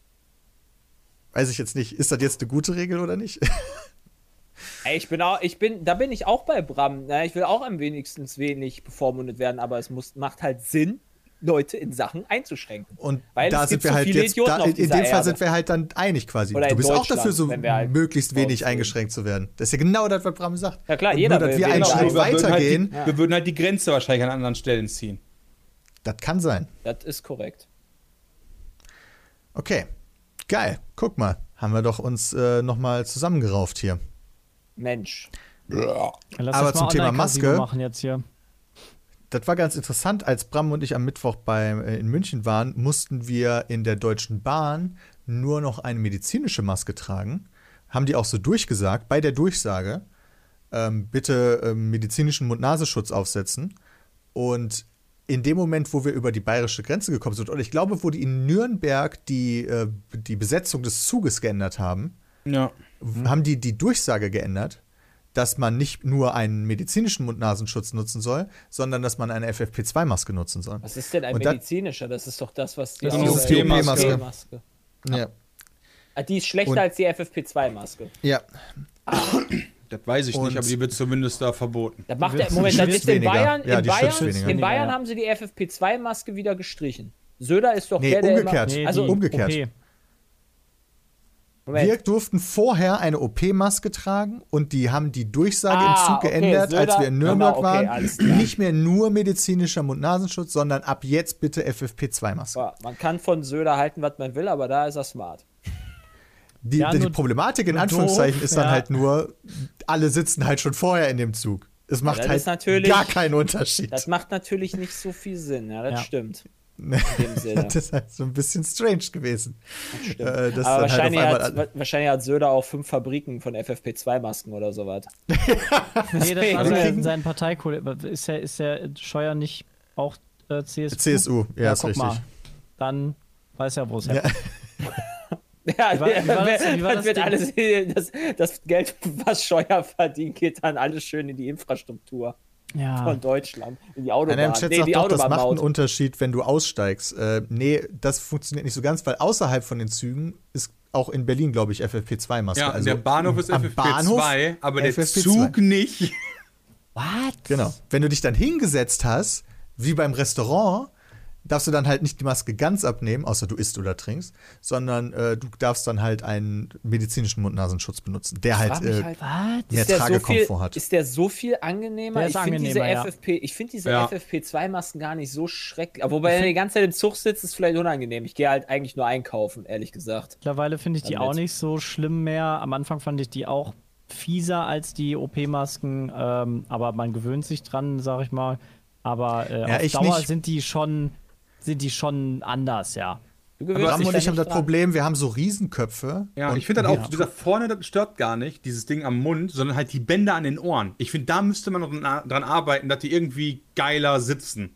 B: weiß ich jetzt nicht, ist das jetzt eine gute Regel oder nicht? <laughs>
C: Ey, ich bin auch, ich bin, da bin ich auch bei Bram. Ne? Ich will auch am wenigsten wenig bevormundet werden, aber es muss, macht halt Sinn, Leute in Sachen einzuschränken.
B: Und
C: Weil
B: da
C: es
B: sind
C: gibt
B: wir
C: so
B: halt jetzt, da, in, dem Fall
C: Erde.
B: sind wir halt dann einig quasi.
C: Oder
B: du bist auch dafür, so
C: wir halt
B: möglichst wenig eingeschränkt zu werden. Das ist ja genau das, was Bram sagt.
C: Ja, klar,
B: Und
C: jeder
B: nur, dass
C: will
B: wir einen Schritt
C: einschränken.
D: würden halt
B: weitergehen,
D: die, wir würden halt die Grenze wahrscheinlich an anderen Stellen ziehen.
B: das kann sein.
C: Das ist korrekt.
B: Okay, geil. Guck mal, haben wir doch uns äh, nochmal zusammengerauft hier.
C: Mensch.
E: Lass
B: Aber
E: uns
B: zum Thema Maske.
E: machen jetzt hier.
B: Das war ganz interessant, als Bram und ich am Mittwoch bei, äh, in München waren, mussten wir in der Deutschen Bahn nur noch eine medizinische Maske tragen. Haben die auch so durchgesagt, bei der Durchsage, ähm, bitte ähm, medizinischen Mund-Nasenschutz aufsetzen. Und in dem Moment, wo wir über die bayerische Grenze gekommen sind, und ich glaube, wo die in Nürnberg die, äh, die Besetzung des Zuges geändert haben,
D: Ja.
B: haben die die Durchsage geändert, dass man nicht nur einen medizinischen Mund-Nasenschutz nutzen soll, sondern dass man eine FFP2-Maske nutzen soll.
C: Was ist denn ein
B: Und
C: medizinischer? Das ist doch das, was die
B: Das
D: ist die OP-Maske.
B: Ja.
C: Ah, Die ist schlechter
B: Und-
C: als die FFP2-Maske.
B: ja.
D: Das weiß ich
B: Und-
D: nicht, aber die wird zumindest da verboten.
C: Das macht der, Moment, das ist in. Bayern,
B: Ja,
C: in Bayern, in Bayern
E: Ja.
C: haben sie die FFP2-Maske wieder gestrichen. Söder ist doch
B: Nee,
C: der, der
B: umgekehrt.
C: immer,
E: Nee,
C: also
B: umgekehrt.
E: OP.
C: Moment.
B: Wir durften vorher eine OP-Maske tragen und die haben die Durchsage
C: Ah,
B: im Zug
C: okay,
B: geändert,
C: Söder-
B: als wir in Nürnberg
C: Genau, okay,
B: waren. Nicht mehr nur medizinischer Mund-Nasenschutz, sondern ab jetzt bitte FFP2-Maske.
C: Ja, man kann von Söder halten, was man will, aber da ist er smart.
B: Die,
E: Ja,
B: die Problematik in Anführungszeichen
E: doof,
B: ist dann
E: ja.
B: halt nur, alle sitzen halt schon vorher in dem Zug. Es macht
C: das
B: halt
C: ist natürlich-
B: gar keinen Unterschied.
C: Das macht natürlich nicht so viel Sinn, ja, das
E: Ja.
C: stimmt. <laughs>
B: Nee,
C: dem Sinne.
B: das ist halt so ein bisschen strange gewesen.
C: Stimmt.
B: Äh, das
C: aber
B: halt
C: wahrscheinlich,
B: einmal
C: hat, wa- wahrscheinlich hat Söder auch fünf Fabriken von FFP2-Masken oder sowas. <laughs>
E: Nee, das war
C: Also
E: sein, Parteikollege. Ist der, ist der Scheuer nicht auch äh, CSU?
B: CSU, ja, ist
E: guck
B: richtig.
E: Mal. Dann weiß er, wo es
B: Ja.
E: herkommt.
C: Ja, <laughs>
E: War- <laughs> war das- wie war
C: das
E: das
C: wird
E: Ding?
C: alles, <laughs> das, das Geld, was Steuer verdient, geht dann alles schön in die Infrastruktur
E: Ja.
C: von Deutschland, in die Autobahn.
B: Chat
C: Nee,
B: sagt
C: die
B: doch, das macht einen. Unterschied, wenn du aussteigst. Äh, nee, das funktioniert nicht so ganz, weil außerhalb von den Zügen ist auch in Berlin, glaube ich, FFP2-Maske.
D: Ja,
B: also
D: der Bahnhof ist
B: am
D: FFP2,
B: Bahnhof
D: aber der
B: FFP2.
D: Zug nicht.
E: What?
B: Genau. Wenn du dich dann hingesetzt hast, wie beim Restaurant, darfst du dann halt nicht die Maske ganz abnehmen, außer du isst oder trinkst, sondern äh, du darfst dann halt einen medizinischen Mund-Nasenschutz benutzen, der halt, äh,
C: halt,
E: Was?
B: mehr
C: so
B: Tragekomfort
C: viel,
B: hat.
C: ist der so viel angenehmer?
E: Der ist
C: ich finde diese,
E: ja.
C: FFP, ich find diese
D: Ja.
C: FFP2-Masken gar nicht so schrecklich. Wobei, wenn du die ganze Zeit im Zug sitzt, ist es vielleicht unangenehm. Ich gehe halt eigentlich nur einkaufen, ehrlich gesagt.
E: Mittlerweile finde ich die
C: Damit.
E: auch nicht so schlimm mehr. Am Anfang fand ich die auch fieser als die OP-Masken, ähm, aber man gewöhnt sich dran, sag ich mal. Aber äh,
B: Ja,
E: auf
B: ich
E: Dauer
B: nicht.
E: sind die schon sind die schon anders, ja.
C: Du gewöhnst
B: Ram
C: dich
B: und ich haben das
C: dran.
B: Problem, wir haben so Riesenköpfe.
D: Ja,
B: und
D: ich finde das auch,
E: Ja.
D: dieser vorne, das stört gar nicht, dieses Ding am Mund, sondern halt die Bänder an den Ohren. Ich finde, da müsste man noch dran arbeiten, dass die irgendwie geiler sitzen.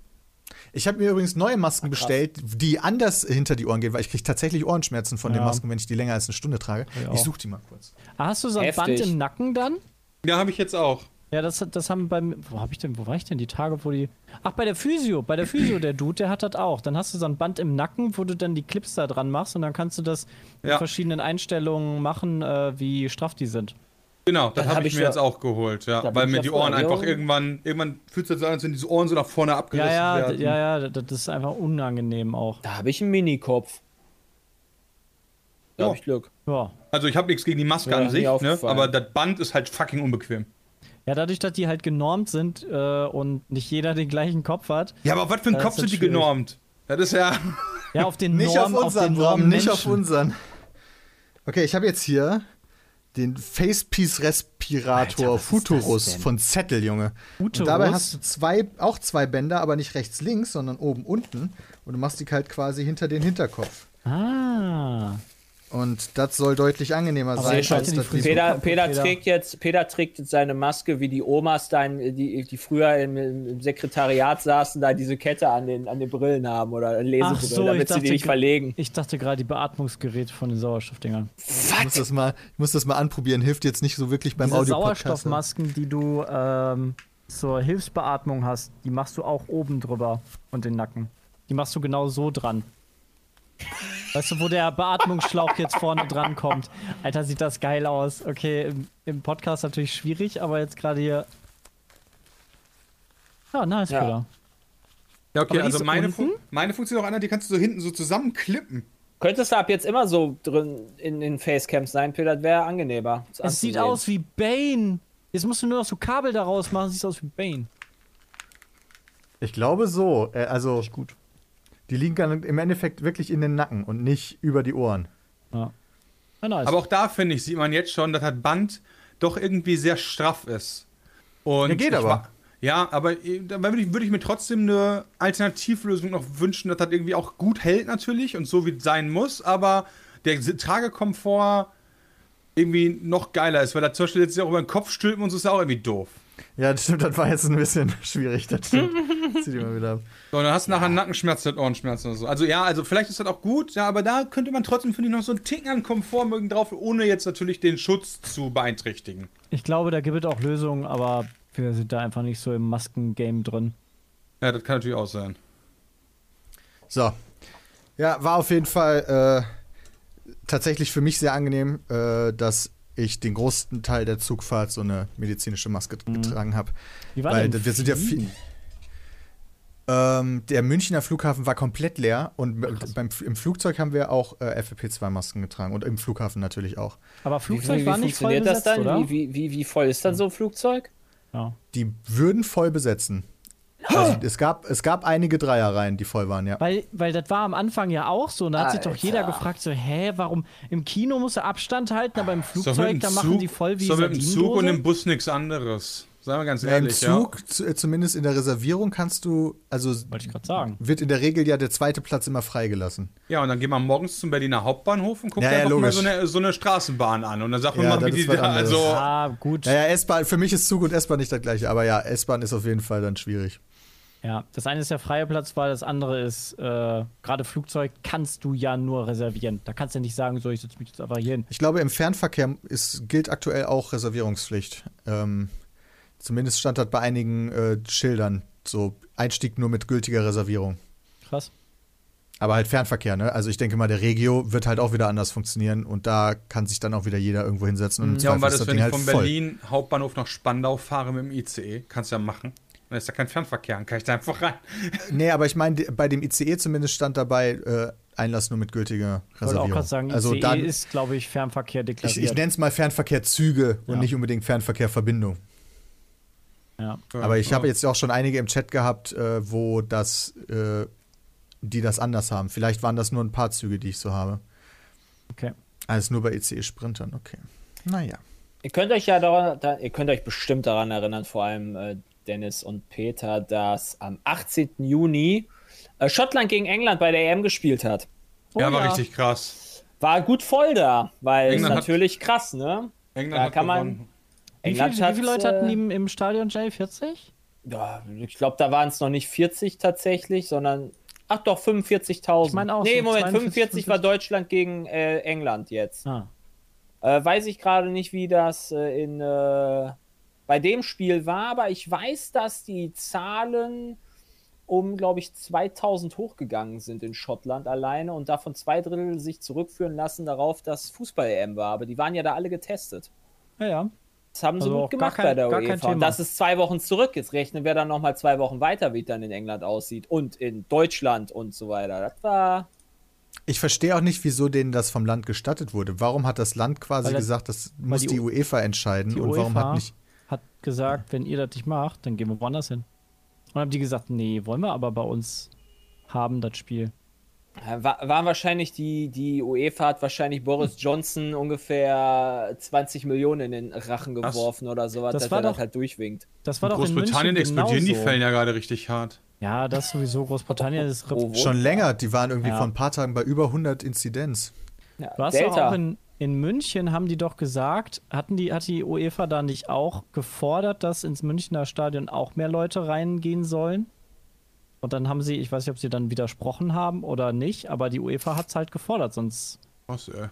B: Ich habe mir übrigens neue Masken bestellt, die anders hinter die Ohren gehen, weil ich kriege tatsächlich Ohrenschmerzen von den
E: Ja.
B: Masken, wenn ich die länger als eine Stunde trage.
E: Ich
B: Ich suche die mal kurz.
E: Ah, hast du so ein
C: Heftig.
E: Band im Nacken dann?
D: Ja, habe ich jetzt auch.
E: Ja, das, das haben beim. Wo hab ich denn, wo war ich denn die Tage, wo die. Ach, bei der Physio, bei der Physio, der Dude, der hat das auch. Dann hast du so ein Band im Nacken, wo du dann die Clips da dran machst und dann kannst du das in
D: Ja.
E: verschiedenen Einstellungen machen, äh, wie straff die sind.
D: Genau, das habe
C: hab
D: ich, mir
C: ja-
D: jetzt auch geholt, ja. Weil mir
C: ja
D: die. Ohren einfach irgendwann, irgendwann fühlt es so an, als wenn diese Ohren so nach vorne
E: Ja,
D: abgerissen
E: ja, d-
D: werden.
E: ja, ja, das ist einfach unangenehm auch.
C: Da habe ich einen Minikopf. Da
D: Ja.
C: habe ich Glück.
E: Ja.
D: Also ich habe nichts gegen die Maske
C: Ja,
D: an sich, ne? aber das Band ist halt fucking unbequem.
E: Ja, dadurch, dass die halt genormt sind äh, und nicht jeder den gleichen Kopf hat.
D: Ja, aber auf was für einen
E: Das
D: Kopf sind die
E: schwierig.
D: genormt? Das ist ja.
E: Ja, auf den <laughs>
B: Nicht
E: Norm,
B: auf unseren,
E: den
B: Ram, nicht auf unseren. Okay, ich habe jetzt hier den Facepiece Respirator
E: Alter,
B: Futurus von Zettel, Junge.
E: Futurus?
B: Und dabei hast du zwei, auch zwei Bänder, aber nicht rechts links, sondern oben unten. Und du machst die halt quasi hinter den Hinterkopf.
E: Ah.
B: Und das soll deutlich angenehmer
E: Aber
B: sein,
E: die
B: das die-
C: Peter, Peter,
E: Peter.
C: trägt jetzt, Peter trägt jetzt seine Maske wie die Omas, da in, die, die früher im, im Sekretariat saßen, da diese Kette an den, an den Brillen haben oder Lesebrillen,
E: Ach so, ich
C: damit sie
E: dachte,
C: die nicht
E: ge-
C: verlegen.
E: Ich dachte gerade die Beatmungsgeräte von den Sauerstoffdingern.
B: Ich muss, das mal, ich muss das mal anprobieren, hilft jetzt nicht so wirklich beim
E: Diese
B: Audio-Podcast.
E: Sauerstoffmasken, die du ähm, zur Hilfsbeatmung hast, die machst du auch oben drüber und den Nacken. Die machst du genau so dran. Weißt du, wo der Beatmungsschlauch jetzt vorne dran kommt? Alter, sieht das geil aus. Okay, im, im Podcast natürlich schwierig, aber jetzt gerade hier. Ja, nice,
C: Ja.
E: Peter.
D: Ja, okay,
E: Aber
D: also
E: ist
D: meine? Fun meine funktioniert auch einer, die kannst du so hinten so zusammenklippen.
C: Könntest du ab jetzt immer so drin in den Facecams sein, Peter, das wäre angenehmer. das
E: Es sieht
C: anzusehen.
E: aus wie Bane. Jetzt musst du nur noch so Kabel daraus machen, sieht aus wie Bane.
B: Ich glaube so. Äh, also,
E: Gut.
B: Die liegen dann im Endeffekt wirklich in den Nacken und nicht über die Ohren.
E: Ja. Ja, nice.
D: Aber auch da, finde ich, sieht man jetzt schon, dass das Band doch irgendwie sehr straff ist. Und
B: Ja, geht aber.
D: Ja, aber äh, da würde ich, würde ich mir trotzdem eine Alternativlösung noch wünschen, dass das irgendwie auch gut hält natürlich und so wie es sein muss, aber der Tragekomfort irgendwie noch geiler ist, weil da zum Beispiel jetzt ja auch über den Kopf stülpen und so ist ja auch irgendwie doof.
B: Ja, das stimmt, das war jetzt ein bisschen <laughs> schwierig. Das stimmt. Zieh die mal wieder ab.
D: So, und dann hast du nachher Nackenschmerzen und Ohrenschmerzen und so. Also ja, also vielleicht ist das auch gut, ja, aber da könnte man trotzdem, finde ich, noch so einen Ticken an Komfort mögen drauf, ohne jetzt natürlich den Schutz zu beeinträchtigen.
E: Ich glaube, da gibt es auch Lösungen, aber wir sind da einfach nicht so im Masken-Game drin.
D: Ja, das kann natürlich auch sein.
B: So. Ja, war auf jeden Fall äh, tatsächlich für mich sehr angenehm, äh, dass ich den größten Teil der Zugfahrt so eine medizinische Maske getragen habe.
E: Wie war
B: Weil
E: denn
B: wir sind ja viel. Ähm, der Münchner Flughafen war komplett leer und beim, im Flugzeug haben wir auch äh, FFP2-Masken getragen und im Flughafen natürlich auch.
E: Aber
C: Wie,
E: Flugzeug
C: wie,
E: war
C: wie
E: nicht voll
C: funktioniert das
E: besetzt,
C: dann?
E: oder?
C: Wie, wie, wie, wie voll ist dann so ein Flugzeug?
E: Ja.
B: Die würden voll besetzen. Also, es, gab, es gab einige Dreierreihen, die voll waren, ja.
E: Weil, weil das war am Anfang ja auch so. Und da hat sich doch
C: Alter.
E: jeder gefragt, so, hä, warum? Im Kino muss er Abstand halten, aber im Flugzeug,
D: mit
E: da machen die voll wie
D: doch mit dem Zug und im Bus nichts anderes. Sagen wir ganz
B: Ja, Im
D: ehrlich,
B: Zug, zu, äh, zumindest in der Reservierung, kannst du, also
E: Wollte ich gerade sagen.
B: wird in der Regel ja der zweite Platz immer freigelassen.
D: ja. Ja, und dann gehen wir morgens zum Berliner Hauptbahnhof und gucken
B: Ja, ja,
D: mal so eine, so eine Straßenbahn an. Und dann sagt man
B: Ja,
D: mal, wie die da, also,
E: Ah, gut.
B: Naja, S-Bahn, für mich ist Zug und S-Bahn nicht das gleiche, aber ja, S-Bahn ist auf jeden Fall dann schwierig.
E: Ja, das eine ist der freie Platzwahl, das andere ist, äh, gerade Flugzeug kannst du ja nur reservieren. Da kannst du ja nicht sagen, so, ich setze mich jetzt einfach hier hin.
B: Ich glaube, im Fernverkehr ist, gilt aktuell auch Reservierungspflicht. Ähm, zumindest stand das bei einigen äh, Schildern so Einstieg nur mit gültiger Reservierung.
E: Krass.
B: Aber halt Fernverkehr, ne? Also ich denke mal, der Regio wird halt auch wieder anders funktionieren und da kann sich dann auch wieder jeder irgendwo hinsetzen und
D: ja, und
B: ist
D: das,
B: das
D: wenn ich
B: halt
D: von
B: voll.
D: Berlin Hauptbahnhof nach Spandau fahre mit dem ICE? Kannst ja machen. Da ist ja kein Fernverkehr, dann kann ich da einfach rein.
B: Nee, aber ich meine, bei dem ICE zumindest stand dabei äh, Einlass nur mit gültiger
E: Ich wollte auch
B: Reservierung.
E: gerade sagen,
B: also
E: ICE
B: dann,
E: ist, glaube ich, Fernverkehr
B: ich,
E: deklariert.
B: ich nenne es mal Fernverkehrzüge und
E: Ja.
B: nicht unbedingt Fernverkehrverbindung.
E: ja.
B: Aber ich habe jetzt auch schon einige im Chat gehabt, äh, wo das, äh, die das anders haben. Vielleicht waren das nur ein paar Züge, die ich so habe.
E: Okay.
B: Alles nur bei ECE-Sprintern, okay. Naja.
C: Ihr könnt euch ja daran, da, ihr könnt euch bestimmt daran erinnern, vor allem äh, Dennis und Peter, dass am 18. Juni äh, Schottland gegen England bei der EM gespielt hat.
D: ja, war
E: ja.
D: richtig krass.
C: War gut voll da, weil
D: England
C: ist
D: hat-
C: natürlich krass, ne?
D: England
C: Da
D: hat
C: kann man-
D: gewonnen.
E: Wie, viel,
C: England
E: wie viele Leute
C: hat,
E: hatten
C: äh,
E: die im, Stadion, Jay? 40?
C: Ja, ich glaube, da waren es noch nicht 40 tatsächlich, sondern ach doch 45.000.
E: Ich meine auch
C: Nee,
E: so
C: Moment,
E: 42,
C: 45 war Deutschland gegen äh, England jetzt.
E: Ah.
C: Äh, weiß ich gerade nicht, wie das äh, in äh, bei dem Spiel war, aber ich weiß, dass die Zahlen um, glaube ich, 2000 hochgegangen sind in Schottland alleine und davon zwei Drittel sich zurückführen lassen darauf, dass Fußball-EM war. Aber die waren ja da alle getestet.
E: Ja, ja.
C: Das haben sie
E: Also
C: gut
E: auch
C: gemacht
E: kein-
C: bei der UEFA. Und das ist zwei Wochen zurück. Jetzt rechnen wir dann nochmal zwei Wochen weiter, wie es dann in England aussieht. Und in Deutschland und so weiter. Das war.
B: Ich verstehe auch nicht, wieso denen das vom Land gestattet wurde. Warum hat das Land quasi
E: das-
B: gesagt, das muss
E: die
B: die, UEFA entscheiden
E: Die
B: und warum
E: UEFA
B: hat nicht.
E: Gesagt, wenn ihr das nicht macht, dann gehen wir woanders hin. Und haben die gesagt, nee, wollen wir aber bei uns haben, das Spiel.
C: War, waren wahrscheinlich die, die UEFA hat wahrscheinlich Boris <laughs> Johnson ungefähr 20 Millionen in den Rachen geworfen oder sowas,
E: Das
C: dass
E: war
C: er das
E: doch-
C: halt durchwinkt.
E: Das war doch in
D: Großbritannien
E: München
D: explodieren die
E: genauso.
D: Fällen ja gerade richtig hart.
E: Ja, das sowieso. Großbritannien ist
C: Oh?
B: Schon länger, die waren irgendwie
E: Ja.
B: vor ein paar Tagen bei über 100 Inzidenz.
C: Ja,
E: Du hast doch
C: Delta.
E: auch in, in München, haben die doch gesagt, hatten die, hat die UEFA da nicht auch gefordert, dass ins Münchner Stadion auch mehr Leute reingehen sollen? Und dann haben sie, ich weiß nicht, ob sie dann widersprochen haben oder nicht, aber die UEFA hat es halt gefordert, sonst.
D: Was, ey.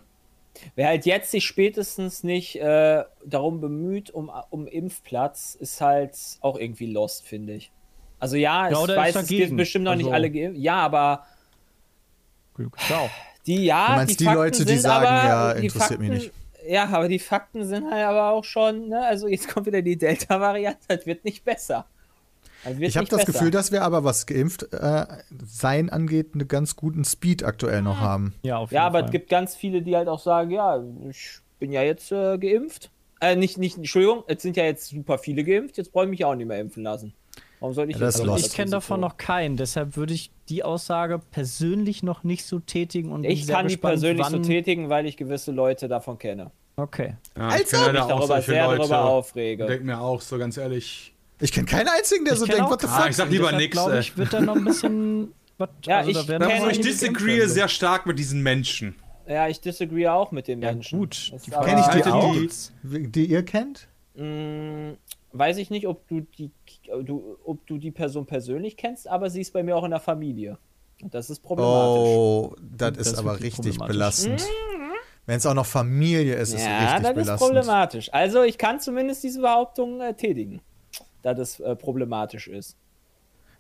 C: Wer halt jetzt sich spätestens nicht äh, darum bemüht, um, um Impfplatz, ist halt auch irgendwie lost, finde ich. Also ja, ich
E: ist
C: weiß, es gibt bestimmt noch nicht
E: Also-
C: alle geimpft. Ja, aber
E: Ciao.
C: Die, ja,
B: Du meinst die
C: Fakten
B: Leute, die
C: sind
B: sagen,
C: aber,
B: ja,
C: die
B: interessiert mich
C: Fakten,
B: nicht.
C: Ja, aber die Fakten sind halt aber auch schon, ne? also jetzt kommt wieder die Delta-Variante, das wird nicht besser. Wird
B: Ich habe das
C: besser.
B: Gefühl, dass wir aber, was geimpft äh, sein angeht, einen ganz guten Speed aktuell noch haben.
E: Ja, auf jeden
C: Ja, aber
E: Fall.
C: es gibt ganz viele, die halt auch sagen, ja, ich bin ja jetzt äh, geimpft. Äh, nicht, nicht, Entschuldigung, es sind ja jetzt super viele geimpft, jetzt brauche ich mich auch nicht mehr impfen lassen. Warum sollte ich
B: Ja, das lost.
E: ich kenne davon noch keinen, deshalb würde ich die Aussage persönlich noch nicht so tätigen und
C: Ich kann die persönlich so tätigen, weil ich gewisse Leute davon kenne.
E: Okay.
D: Ja,
B: Als
D: ich kenne
B: ob
D: leider
C: Ich
D: auch
C: darüber sehr
D: Leute.
C: darüber aufrege.
D: Denk mir auch so ganz ehrlich.
B: Ich kenne keinen einzigen, der
E: Ich
B: so denkt, what the
D: Ah,
B: fuck?
D: ich sag lieber nix,
E: glaube
D: ey.
E: ich, wird da noch ein bisschen... <laughs> was-
C: Ja,
E: also,
C: ich
E: da werden
C: kenn-
D: ich disagree sehr stark mit diesen Menschen.
C: Ja, ich disagree auch mit den
E: Ja,
C: Menschen.
E: gut.
C: Das
E: Die
C: ist aber-
B: Kenn ich die auch?
D: die-
B: Die ihr kennt?
C: Mm, weiß ich nicht, ob du die, du, ob du die Person persönlich kennst, aber sie ist bei mir auch in der Familie. Und das ist problematisch.
B: Oh, das
E: Das
B: ist aber richtig belastend. Wenn es auch noch Familie ist, ist es
C: ja,
B: richtig
C: das ist
B: belastend.
C: problematisch. Also ich kann zumindest diese Behauptung äh, tätigen, dass es äh, problematisch ist.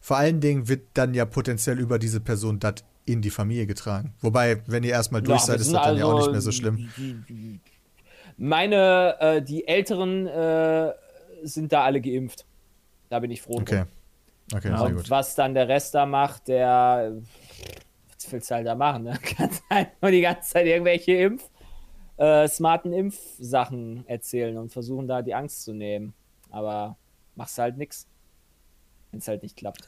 B: Vor allen Dingen wird dann ja potenziell über diese Person das in die Familie getragen. Wobei, wenn ihr erstmal durch
C: Ja,
B: seid, ist das dann ja auch
C: also-
B: nicht mehr so schlimm.
C: Meine, äh, die Älteren äh, sind da alle geimpft. Da bin ich froh.
B: Okay.
C: drum.
B: Okay,
C: Und
B: gut.
C: was dann der Rest da macht, der. Was willst du halt da machen? Ne? <laughs> Kannst halt nur die ganze Zeit irgendwelche Impf. Äh, smarten Impfsachen erzählen und versuchen da die Angst zu nehmen. Aber machst halt nix. Wenn es halt nicht klappt.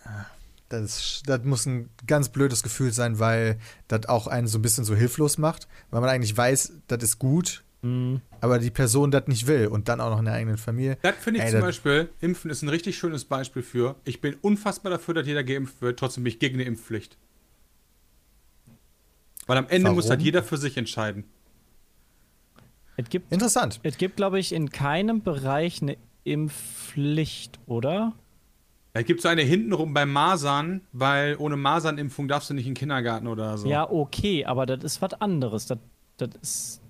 B: Das, ist- das muss ein ganz blödes Gefühl sein, weil das auch einen so ein bisschen so hilflos macht, weil man eigentlich weiß, das ist gut,
E: Mhm.
B: aber die Person das nicht will und dann auch noch in der eigenen Familie.
D: Das finde ich
B: Ey,
D: zum Beispiel, Impfen ist ein richtig schönes Beispiel für. Ich bin unfassbar dafür, dass jeder geimpft wird, trotzdem bin ich gegen eine Impfpflicht. Weil am Ende muss
B: Warum?
D: das jeder für sich entscheiden.
E: Es gibt,
B: Interessant.
E: es gibt glaube ich, in keinem Bereich eine Impfpflicht, oder?
D: Da gibt es so eine hintenrum bei Masern, weil ohne Masernimpfung darfst du nicht in den Kindergarten oder so.
E: Ja, okay, aber das ist was anderes. Das, das ist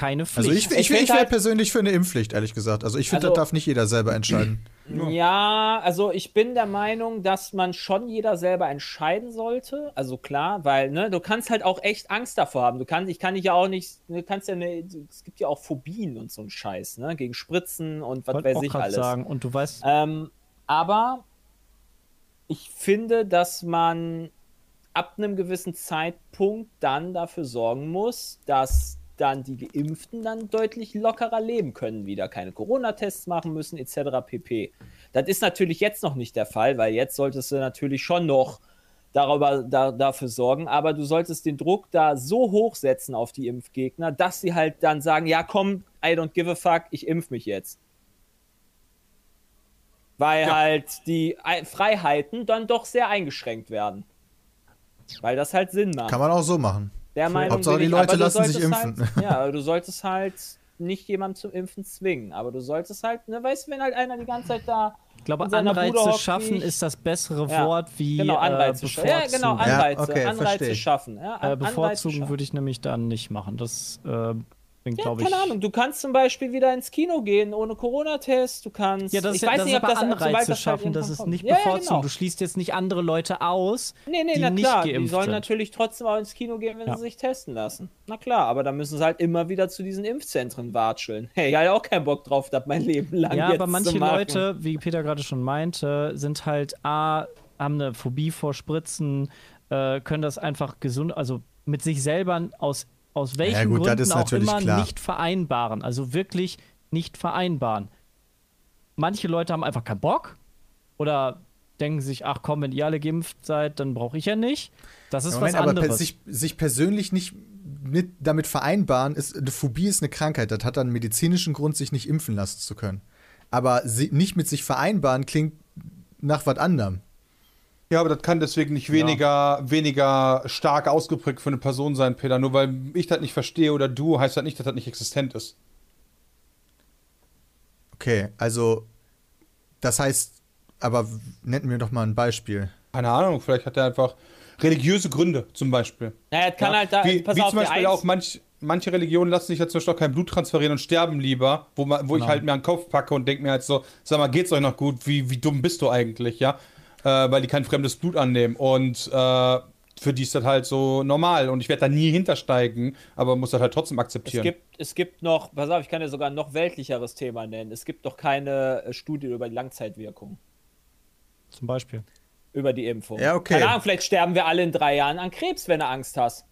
E: keine Pflicht.
B: Also ich, ich,
C: Ich
B: ich, wäre
C: halt-
B: persönlich für eine Impfpflicht, ehrlich gesagt. Also ich finde,
C: Also-
B: das darf nicht jeder selber entscheiden. <clears throat>
C: Ja, also ich bin der Meinung, dass man schon jeder selber entscheiden sollte. Also klar, weil ne, du kannst halt auch echt Angst davor haben. Du kannst, ich kann dich ja auch nicht, du kannst ja ne, es gibt ja auch Phobien und so ein Scheiß, ne, gegen Spritzen und was weiß
E: auch
C: ich alles.
E: sagen. Und du weißt,
C: Ähm, Aber ich finde, dass man ab einem gewissen Zeitpunkt dann dafür sorgen muss, dass dann die Geimpften dann deutlich lockerer leben können, wieder keine Corona-Tests machen müssen, etc. pp. Das ist natürlich jetzt noch nicht der Fall, weil jetzt solltest du natürlich schon noch darüber, da, dafür sorgen, aber du solltest den Druck da so hoch setzen auf die Impfgegner, dass sie halt dann sagen, ja komm, I don't give a fuck, ich impf mich jetzt. Weil ja. halt die Freiheiten dann doch sehr eingeschränkt werden. Weil das halt Sinn macht.
B: Kann man auch so machen.
C: Der Meinung
B: Hauptsache die Leute lassen sich impfen.
C: Halt, <laughs> ja, aber du solltest halt nicht jemanden zum Impfen zwingen. Aber du solltest halt, ne, weißt du, wenn halt einer die ganze Zeit da.
E: Ich glaube, Anreize schaffen ist das bessere ja, Wort wie.
C: Genau, Anreize
E: äh,
C: schaffen. Ja, genau, Anreize. Ja, okay,
E: Anreize
C: schaffen. Ja,
E: äh, bevorzugen würde ich nämlich dann nicht machen. Das äh, bin,
C: ja, keine ich, Ahnung, du kannst zum Beispiel wieder ins Kino gehen ohne Corona-Test. Du kannst.
E: Ja, das
C: ich
E: ist,
C: weiß
E: das
C: nicht,
E: ob das Anreize halt schaffen, das ist nicht ja, bevorzugen. Ja, genau. Du schließt jetzt nicht andere Leute aus.
C: Nee, nee,
E: die
C: na
E: nicht
C: klar.
E: Geimpft
C: die sollen
E: sind.
C: natürlich trotzdem auch ins Kino gehen, wenn ja. sie sich testen lassen. Na klar, aber dann müssen sie halt immer wieder zu diesen Impfzentren watscheln. Hey, ich hatte auch keinen Bock drauf, das mein Leben lang Ja,
E: aber manche Leute, wie Peter gerade schon meinte, sind halt A, haben eine Phobie vor Spritzen, äh, können das einfach gesund, also mit sich selber aus aus welchen ja, gut, Gründen auch immer klar. nicht vereinbaren. Also wirklich nicht vereinbaren. Manche Leute haben einfach keinen Bock oder denken sich, ach komm, wenn ihr alle geimpft seid, dann brauche ich ja nicht. Das ist Moment, was anderes. Aber
B: sich, sich persönlich nicht mit, damit vereinbaren, ist, eine Phobie ist eine Krankheit. Das hat dann einen medizinischen Grund, sich nicht impfen lassen zu können. Aber sie, nicht mit sich vereinbaren klingt nach was anderem.
D: Ja, aber das kann deswegen nicht weniger, ja. weniger stark ausgeprägt für eine Person sein, Peter. Nur weil ich das nicht verstehe oder du, heißt das nicht, dass das nicht existent ist.
B: Okay, also das heißt, aber nennen wir doch mal ein Beispiel.
D: Keine Ahnung, vielleicht hat er einfach religiöse Gründe zum Beispiel.
C: Naja, kann ja, halt da,
D: wie, pass wie auf, zum Beispiel auch manch, manche Religionen lassen sich ja zum Beispiel auch kein Blut transferieren und sterben lieber, wo, man, wo genau. ich halt mir einen Kopf packe und denke mir halt so, sag mal, geht's euch noch gut? Wie, wie dumm bist du eigentlich, ja? Äh, weil die kein fremdes Blut annehmen. Und äh, für die ist das halt so normal. Und ich werde da nie hintersteigen, aber muss das halt trotzdem akzeptieren.
C: Es gibt, es gibt noch, pass auf, ich kann dir sogar ein noch weltlicheres Thema nennen. Es gibt doch keine äh, Studie über die Langzeitwirkung.
E: Zum Beispiel.
C: Über die Impfung.
B: Ja, okay.
C: Keine Ahnung, vielleicht sterben wir alle in drei Jahren an Krebs, wenn du Angst hast.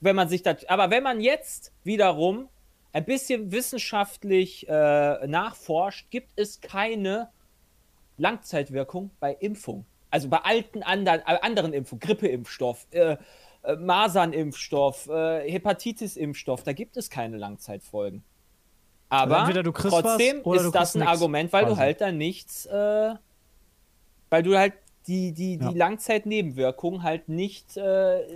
C: Wenn man sich das, aber wenn man jetzt wiederum ein bisschen wissenschaftlich äh, nachforscht, gibt es keine Langzeitwirkung bei Impfung. Also bei alten anderen, äh, anderen Impfungen, Grippeimpfstoff, äh, äh, Masernimpfstoff, äh, Hepatitis-Impfstoff, da gibt es keine Langzeitfolgen. Aber trotzdem ist das ein Argument, weil quasi. du halt dann nichts, äh, weil du halt die, die, die ja. Langzeitnebenwirkungen halt nicht, äh,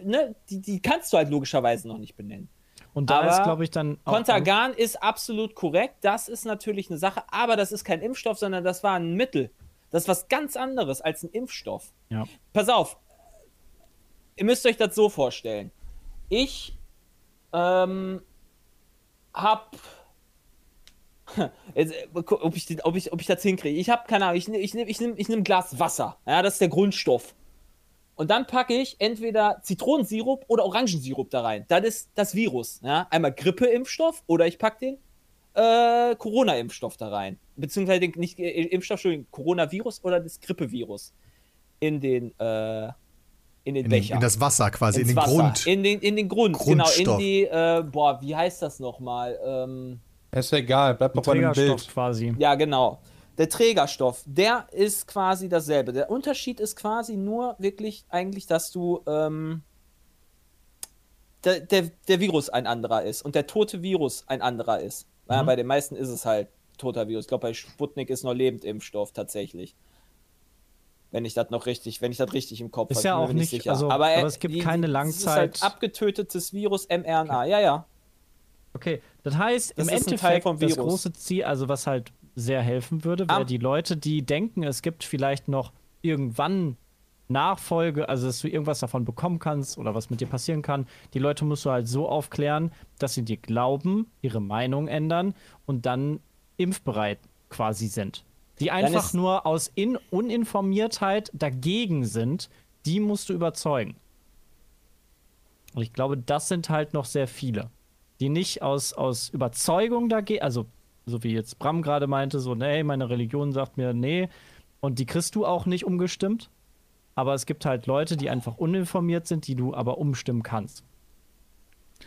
C: ne, die, die kannst du halt logischerweise noch nicht benennen.
E: Und da aber ist, glaube ich, dann.
C: Contergan ist absolut korrekt. Das ist natürlich eine Sache, aber das ist kein Impfstoff, sondern das war ein Mittel. Das ist was ganz anderes als ein Impfstoff.
E: Ja.
C: Pass auf. Ihr müsst euch das so vorstellen. Ich ähm, hab. <laughs> Jetzt, ob, ich, ob, ich, ob ich das hinkriege. Ich habe keine Ahnung, ich, ich nehme ich nehm, ich nehm ein Glas Wasser. Ja, das ist der Grundstoff. Und dann packe ich entweder Zitronensirup oder Orangensirup da rein. Das ist das Virus. Ja? Einmal Grippeimpfstoff oder ich packe den äh, Corona-Impfstoff da rein. Beziehungsweise den, nicht äh, Impfstoff, Entschuldigung, Coronavirus oder das Grippevirus in den, äh, in den
B: in
C: Becher.
B: in das Wasser quasi,
C: Ins
B: in den
C: Wasser.
B: Grund.
C: In den, in den Grund, genau. In die, äh, boah, wie heißt das nochmal? Ähm,
D: ist egal, bleibt doch bei dem Bild.
E: quasi.
C: Ja, genau. Der Trägerstoff, der ist quasi dasselbe. Der Unterschied ist quasi nur wirklich eigentlich, dass du ähm, der, der, der Virus ein anderer ist und der tote Virus ein anderer ist. Ja, mhm. bei den meisten ist es halt toter Virus. Ich glaube, bei Sputnik ist noch Lebendimpfstoff tatsächlich. Wenn ich das noch richtig, wenn ich das richtig im Kopf
E: habe. Ist ja auch nicht, sicher. Also, aber, aber, es gibt die, keine Langzeit.
C: Es ist halt abgetötetes Virus mRNA, ja, ja.
E: Okay, das heißt, das im Endeffekt das große Ziel, also was halt sehr helfen würde, wäre die Leute, die denken, es gibt vielleicht noch irgendwann Nachfolge, also dass du irgendwas davon bekommen kannst oder was mit dir passieren kann. Die Leute musst du halt so aufklären, dass sie dir glauben, ihre Meinung ändern und dann impfbereit quasi sind. Die einfach nur aus In Uninformiertheit dagegen sind, die musst du überzeugen. Und ich glaube, das sind halt noch sehr viele, die nicht aus, aus Überzeugung dagegen, also so wie jetzt Bram gerade meinte, so, nee, meine Religion sagt mir, nee, Und die kriegst du auch nicht umgestimmt. Aber es gibt halt Leute, die einfach uninformiert sind, die du aber umstimmen kannst.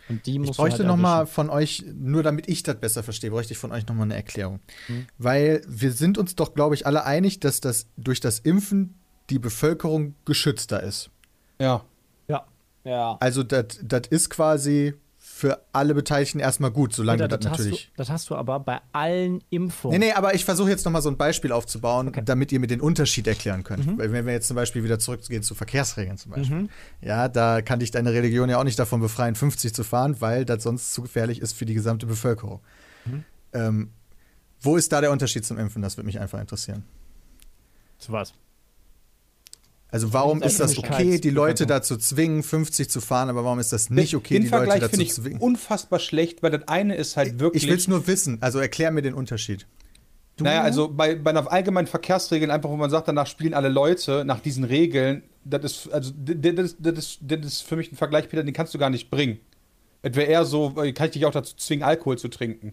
E: Und die
B: Ich
E: musst du
B: bräuchte
E: halt
B: noch mal
E: erwischen.
B: von euch, nur damit ich das besser verstehe, bräuchte ich von euch noch mal eine Erklärung.
E: Mhm.
B: Weil wir sind uns doch, glaube ich, alle einig, dass das durch das Impfen die Bevölkerung geschützter ist.
D: Ja.
E: Ja.
C: Ja.
B: Also das das ist quasi für alle Beteiligten erstmal gut, solange
E: Peter,
B: du das
E: das, hast
B: natürlich.
E: du, das hast du aber bei allen Impfungen.
B: Nee, nee, aber ich versuche jetzt noch mal so ein Beispiel aufzubauen,
E: Okay.
B: damit ihr mir den Unterschied erklären könnt.
E: Mhm.
B: Weil wenn wir jetzt zum Beispiel wieder zurückgehen zu Verkehrsregeln zum Beispiel. Ja, da kann dich deine Religion ja auch nicht davon befreien, 50 zu fahren, weil das sonst zu gefährlich ist für die gesamte Bevölkerung.
E: Mhm.
B: Ähm, wo ist da der Unterschied zum Impfen? Das würde mich einfach interessieren.
E: Zu was?
B: Also warum ist das okay, die Leute dazu zwingen, 50 zu fahren, aber warum ist das nicht okay,
D: Den
B: die Leute
D: Vergleich
B: dazu
D: finde ich
B: zwingen?
D: unfassbar schlecht, weil das eine ist halt wirklich.
B: Ich will es nur wissen, also erklär mir den Unterschied.
D: Naja, also bei, bei einer allgemeinen Verkehrsregeln, einfach wo man sagt, danach spielen alle Leute nach diesen Regeln, das ist, also, das, das, das, ist, das ist für mich ein Vergleich, Peter, den kannst du gar nicht bringen. Es wäre eher so, äh, kann ich dich auch dazu zwingen, Alkohol zu trinken.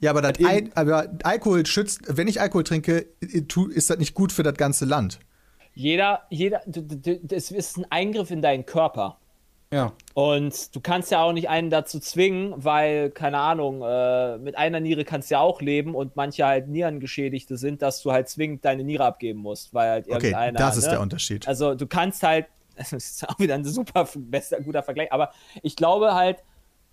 B: Ja, aber, Al aber Alkohol schützt, wenn ich Alkohol trinke, tu- ist das nicht gut für das ganze Land.
C: Jeder, jeder, das ist ein Eingriff in deinen Körper.
D: Ja.
C: Und du kannst ja auch nicht einen dazu zwingen, weil, keine Ahnung, äh, mit einer Niere kannst du ja auch leben und manche halt Nierengeschädigte sind, dass du halt zwingend deine Niere abgeben musst, weil halt
B: Okay,
C: irgendeiner.
B: das ist
C: ne?
B: der Unterschied.
C: Also du kannst halt, <laughs> das ist auch wieder ein super bester, guter Vergleich, aber ich glaube halt,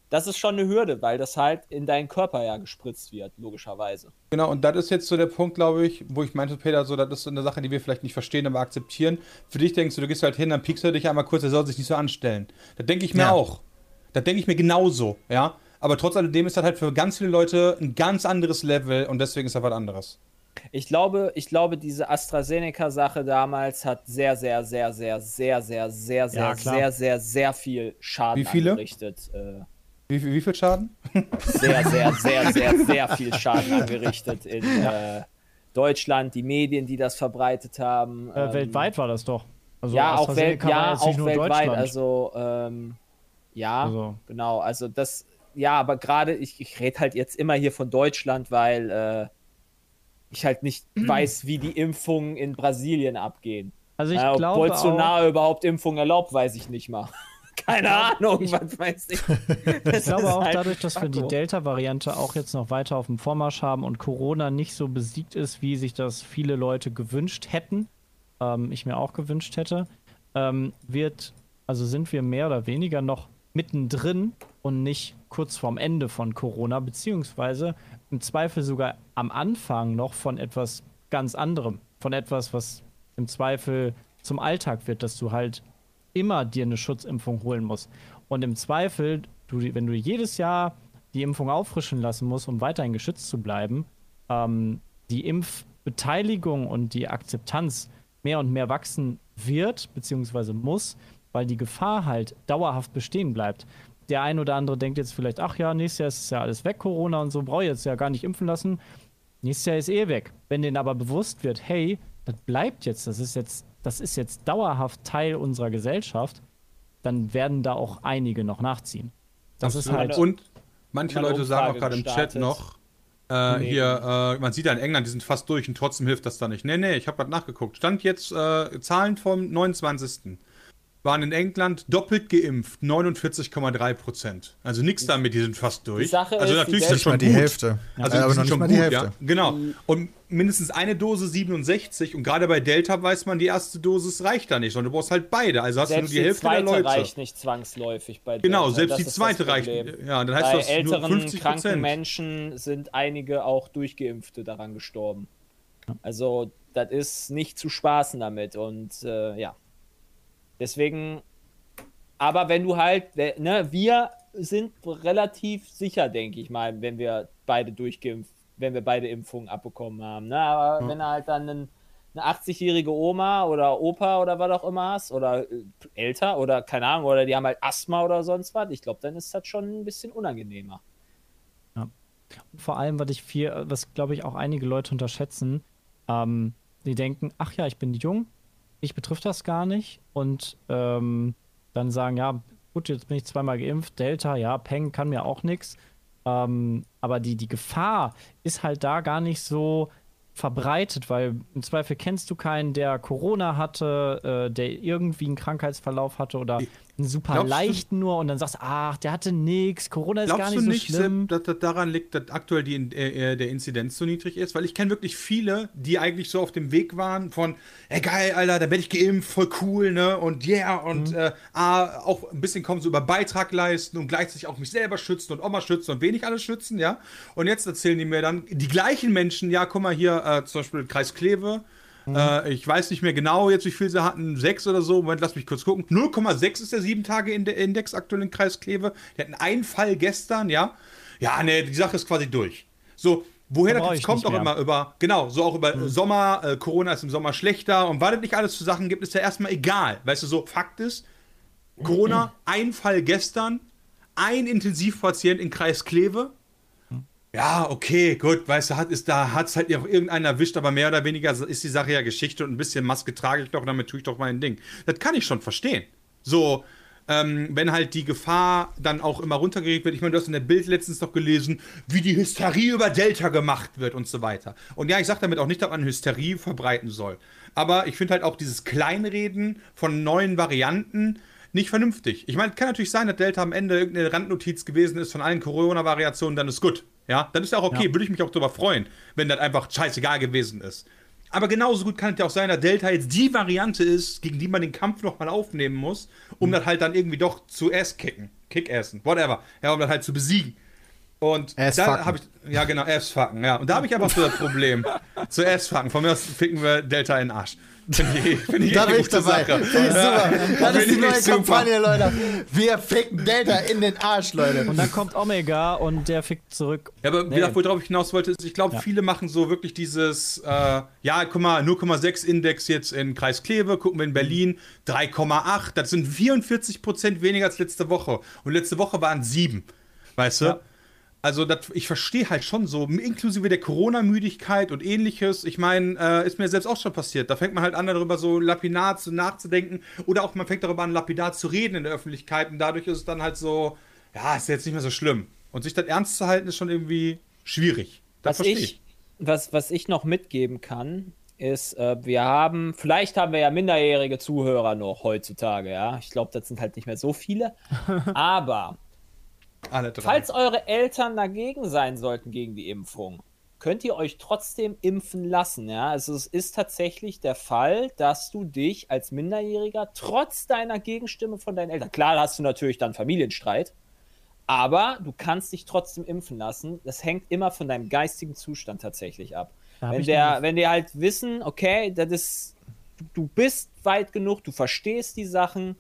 C: das ist schon eine Hürde, weil das halt in deinen Körper ja gespritzt wird, logischerweise.
D: Genau, und das ist jetzt so der Punkt, glaube ich, wo ich meinte, Peter, so, das ist so eine Sache, die wir vielleicht nicht verstehen, aber akzeptieren. Für dich denkst du, du gehst halt hin, dann piekst du dich einmal kurz, er soll sich nicht so anstellen. Das denke ich mir
B: Ja.
D: auch. Das denke ich mir genauso, ja. Aber trotz alledem ist das halt für ganz viele Leute ein ganz anderes Level und deswegen ist das was anderes.
C: Ich glaube, ich glaube, diese AstraZeneca-Sache damals hat sehr, sehr, sehr, sehr, sehr, sehr, sehr, sehr,
E: Ja, klar.
C: sehr, sehr, sehr viel Schaden
D: Wie viele? Wie, viel- wie viel Schaden?
C: sehr, sehr, sehr, <laughs> sehr, sehr viel Schaden angerichtet in äh, Deutschland, die Medien, die das verbreitet haben.
E: Äh,
C: ähm,
E: weltweit war das doch. Also
C: ja, auch, Welt, ja, auch weltweit. Also, ähm, ja,
E: Also.
C: genau. Also, das, ja, aber gerade, ich, ich rede halt jetzt immer hier von Deutschland, weil äh, ich halt nicht <clears throat> weiß, wie die Impfungen in Brasilien abgehen.
E: Also ich
C: äh, ob
E: glaube auch,
C: Bolsonaro überhaupt Impfungen erlaubt, weiß ich nicht mal. Keine Ahnung, was weiß ich.
E: Ich glaube auch
C: halt
E: dadurch, dass wir die Delta-Variante auch jetzt noch weiter auf dem Vormarsch haben und Corona nicht so besiegt ist, wie sich das viele Leute gewünscht hätten, ähm, ich mir auch gewünscht hätte, ähm, wird, also sind wir mehr oder weniger noch mittendrin und nicht kurz vorm Ende von Corona, beziehungsweise im Zweifel sogar am Anfang noch von etwas ganz anderem, von etwas, was im Zweifel zum Alltag wird, dass du halt immer dir eine Schutzimpfung holen musst. Und im Zweifel, du, wenn du jedes Jahr die Impfung auffrischen lassen musst, um weiterhin geschützt zu bleiben, ähm, die Impfbeteiligung und die Akzeptanz mehr und mehr wachsen wird, beziehungsweise muss, weil die Gefahr halt dauerhaft bestehen bleibt. Der ein oder andere denkt jetzt vielleicht, ach ja, nächstes Jahr ist ja alles weg, Corona und so, brauche ich jetzt ja gar nicht impfen lassen. Nächstes Jahr ist eh weg. Wenn denen aber bewusst wird, hey, das bleibt jetzt, das ist jetzt, das ist jetzt dauerhaft Teil unserer Gesellschaft, dann werden da auch einige noch nachziehen. Das ist halt.
D: Und manche Leute sagen auch
C: Umfrage
D: gerade im Chat noch, äh,
C: Nee.
D: hier, äh, man sieht ja in England, die sind fast durch und trotzdem hilft das da nicht. Nee, nee, ich habe gerade nachgeguckt. Stand jetzt äh, Zahlen vom 29. Waren in England doppelt geimpft, 49,3 Prozent. Also nichts damit, die sind fast durch.
C: Die Sache
D: also
C: ist,
D: natürlich
C: die
D: ist das schon
B: die
D: gut.
B: Hälfte.
D: Also
B: Ja,
D: die
B: aber noch
D: schon
B: mal
D: gut,
B: die Hälfte.
D: ja. Genau. Und mindestens eine Dose 67 und gerade bei Delta weiß man, die erste Dosis reicht da nicht, sondern du brauchst halt beide. Also hast
C: Selbst
D: du nur die Hälfte der
C: zweite
D: Leute.
C: reicht nicht zwangsläufig bei
D: Genau,
C: Delta.
D: selbst
C: Das
D: die zweite reicht. Ja, dann heißt
C: Bei
D: das nur
C: älteren,
D: 50
C: kranken. Menschen sind einige auch durchgeimpfte daran gestorben. Also, das ist nicht zu spaßen damit. Und äh, ja. Deswegen, aber wenn du halt, ne, wir sind relativ sicher, denke ich mal, wenn wir beide durchgeimpft, wenn wir beide Impfungen abbekommen haben. Ne? Aber wenn du halt dann einen, eine 80-jährige Oma oder Opa oder was auch immer hast oder äh, älter oder keine Ahnung, oder die haben halt Asthma oder sonst was, ich glaube, dann ist das schon ein bisschen unangenehmer.
E: Vor allem, was ich viel, was glaube ich auch einige Leute unterschätzen, ähm, die denken, ach ja, ich bin jung, mich betrifft das gar nicht und ähm, dann sagen, ja, gut, jetzt bin ich zweimal geimpft, Delta, ja, Peng kann mir auch nichts. Ähm, aber die, die Gefahr ist halt da gar nicht so verbreitet, weil im Zweifel kennst du keinen, der Corona hatte, äh, der irgendwie einen Krankheitsverlauf hatte oder einen super
D: Glaubst du-
E: leichten nur und dann sagst, ach, der hatte nix, Corona ist gar
D: Glaubst
E: nicht
D: du
E: so
D: nicht,
E: schlimm.
D: Sepp, dass das daran liegt, dass aktuell die, äh, äh, der Inzidenz so niedrig ist? Weil ich kenne wirklich viele, die eigentlich so auf dem Weg waren von, ey geil, Alter, da werde ich geimpft, voll cool, ne? Und yeah, und
E: Mhm.
D: äh, auch ein bisschen kommen so über Beitrag leisten und gleichzeitig auch mich selber schützen und Oma schützen und wenig alles schützen, ja? Und jetzt erzählen die mir dann, die gleichen Menschen, ja, guck mal hier, äh, zum Beispiel Kreis Kleve, Äh, ich weiß nicht mehr genau jetzt, wie viel sie hatten. Sechs oder so. Moment, lass mich kurz gucken. 0,6 ist der 7-Tage-Index aktuell in Kreis Kleve. Die hatten einen Fall gestern, ja. Ja, ne, die Sache ist quasi durch. So, woher
E: Da
D: das kommt, auch
E: mehr.
D: immer über, genau, so auch über Sommer, äh, Corona ist im Sommer schlechter und was es nicht alles zu Sachen gibt, ist ja erstmal egal. Weißt du, so Fakt ist, Corona, <clears throat> ein Fall gestern, ein Intensivpatient in Kreis Kleve. Ja, okay, gut, weißt du, hat es da hat's halt auch irgendeiner erwischt, aber mehr oder weniger ist die Sache ja Geschichte und ein bisschen Maske trage ich doch, damit tue ich doch mein Ding. Das kann ich schon verstehen. So, ähm, wenn halt die Gefahr dann auch immer runtergeregt wird. Ich meine, du hast in der Bild letztens doch gelesen, wie die Hysterie über Delta gemacht wird und so weiter. Und ja, ich sage damit auch nicht, dass man Hysterie verbreiten soll. Aber ich finde halt auch dieses Kleinreden von neuen Varianten nicht vernünftig. Ich meine, es kann natürlich sein, dass Delta am Ende irgendeine Randnotiz gewesen ist von allen Corona-Variationen, dann ist gut. Ja, dann ist ja auch okay, würde ich mich auch darüber freuen, wenn das einfach scheißegal gewesen ist. Aber genauso gut kann es ja auch sein, dass Delta jetzt die Variante ist, gegen die man den Kampf nochmal aufnehmen muss, um das halt dann irgendwie doch zu ass kicken, kick-assen, whatever. Ja, um das halt zu besiegen. Und
B: Ass
D: da
B: fucken.
D: habe ich, ja genau, ass-fucken, ja. Und da habe ich aber so das Problem. <laughs> zu ass-fucken. Von mir aus ficken wir Delta in den Arsch. Finde ich, find ich
B: Da bin ich dabei.
D: Sache.
B: Ich super. Das ist die neue
D: ich super.
B: Kampagne, Leute. Wir ficken Delta in den Arsch, Leute.
E: Und dann kommt Omega und der fickt zurück.
D: Ja, aber wie
E: Nee.
D: gesagt, worauf ich hinaus wollte, ist, ich glaube,
E: Ja.
D: viele machen so wirklich dieses, äh, ja, guck mal, 0,6 Index jetzt in Kreis Kleve, gucken wir in Berlin, 3,8, das sind 44 Prozent weniger als letzte Woche. Und letzte Woche waren sieben, weißt du?
E: Ja.
D: Also, das, ich verstehe halt schon so, inklusive der Corona-Müdigkeit und ähnliches. Ich meine, äh, ist mir selbst auch schon passiert. Da fängt man halt an, darüber so lapidar zu nachzudenken. Oder auch man fängt darüber an, lapidar zu reden in der Öffentlichkeit. Und dadurch ist es dann halt so, ja, ist jetzt nicht mehr so schlimm. Und sich das ernst zu halten, ist schon irgendwie schwierig. Das
C: was
D: verstehe
C: ich, was, was ich noch mitgeben kann, ist, äh, wir haben, vielleicht haben wir ja minderjährige Zuhörer noch heutzutage, ja. Ich glaube, das sind halt nicht mehr so viele. <laughs> Aber
D: Alle drei.
C: falls eure Eltern dagegen sein sollten gegen die Impfung, könnt ihr euch trotzdem impfen lassen, ja. Also es ist tatsächlich der Fall, dass du dich als Minderjähriger trotz deiner Gegenstimme von deinen Eltern, klar hast du natürlich dann Familienstreit, aber du kannst dich trotzdem impfen lassen. Das hängt immer von deinem geistigen Zustand tatsächlich ab. Wenn, der, wenn die halt wissen, okay, das ist, du, du bist weit genug, du verstehst die Sachen,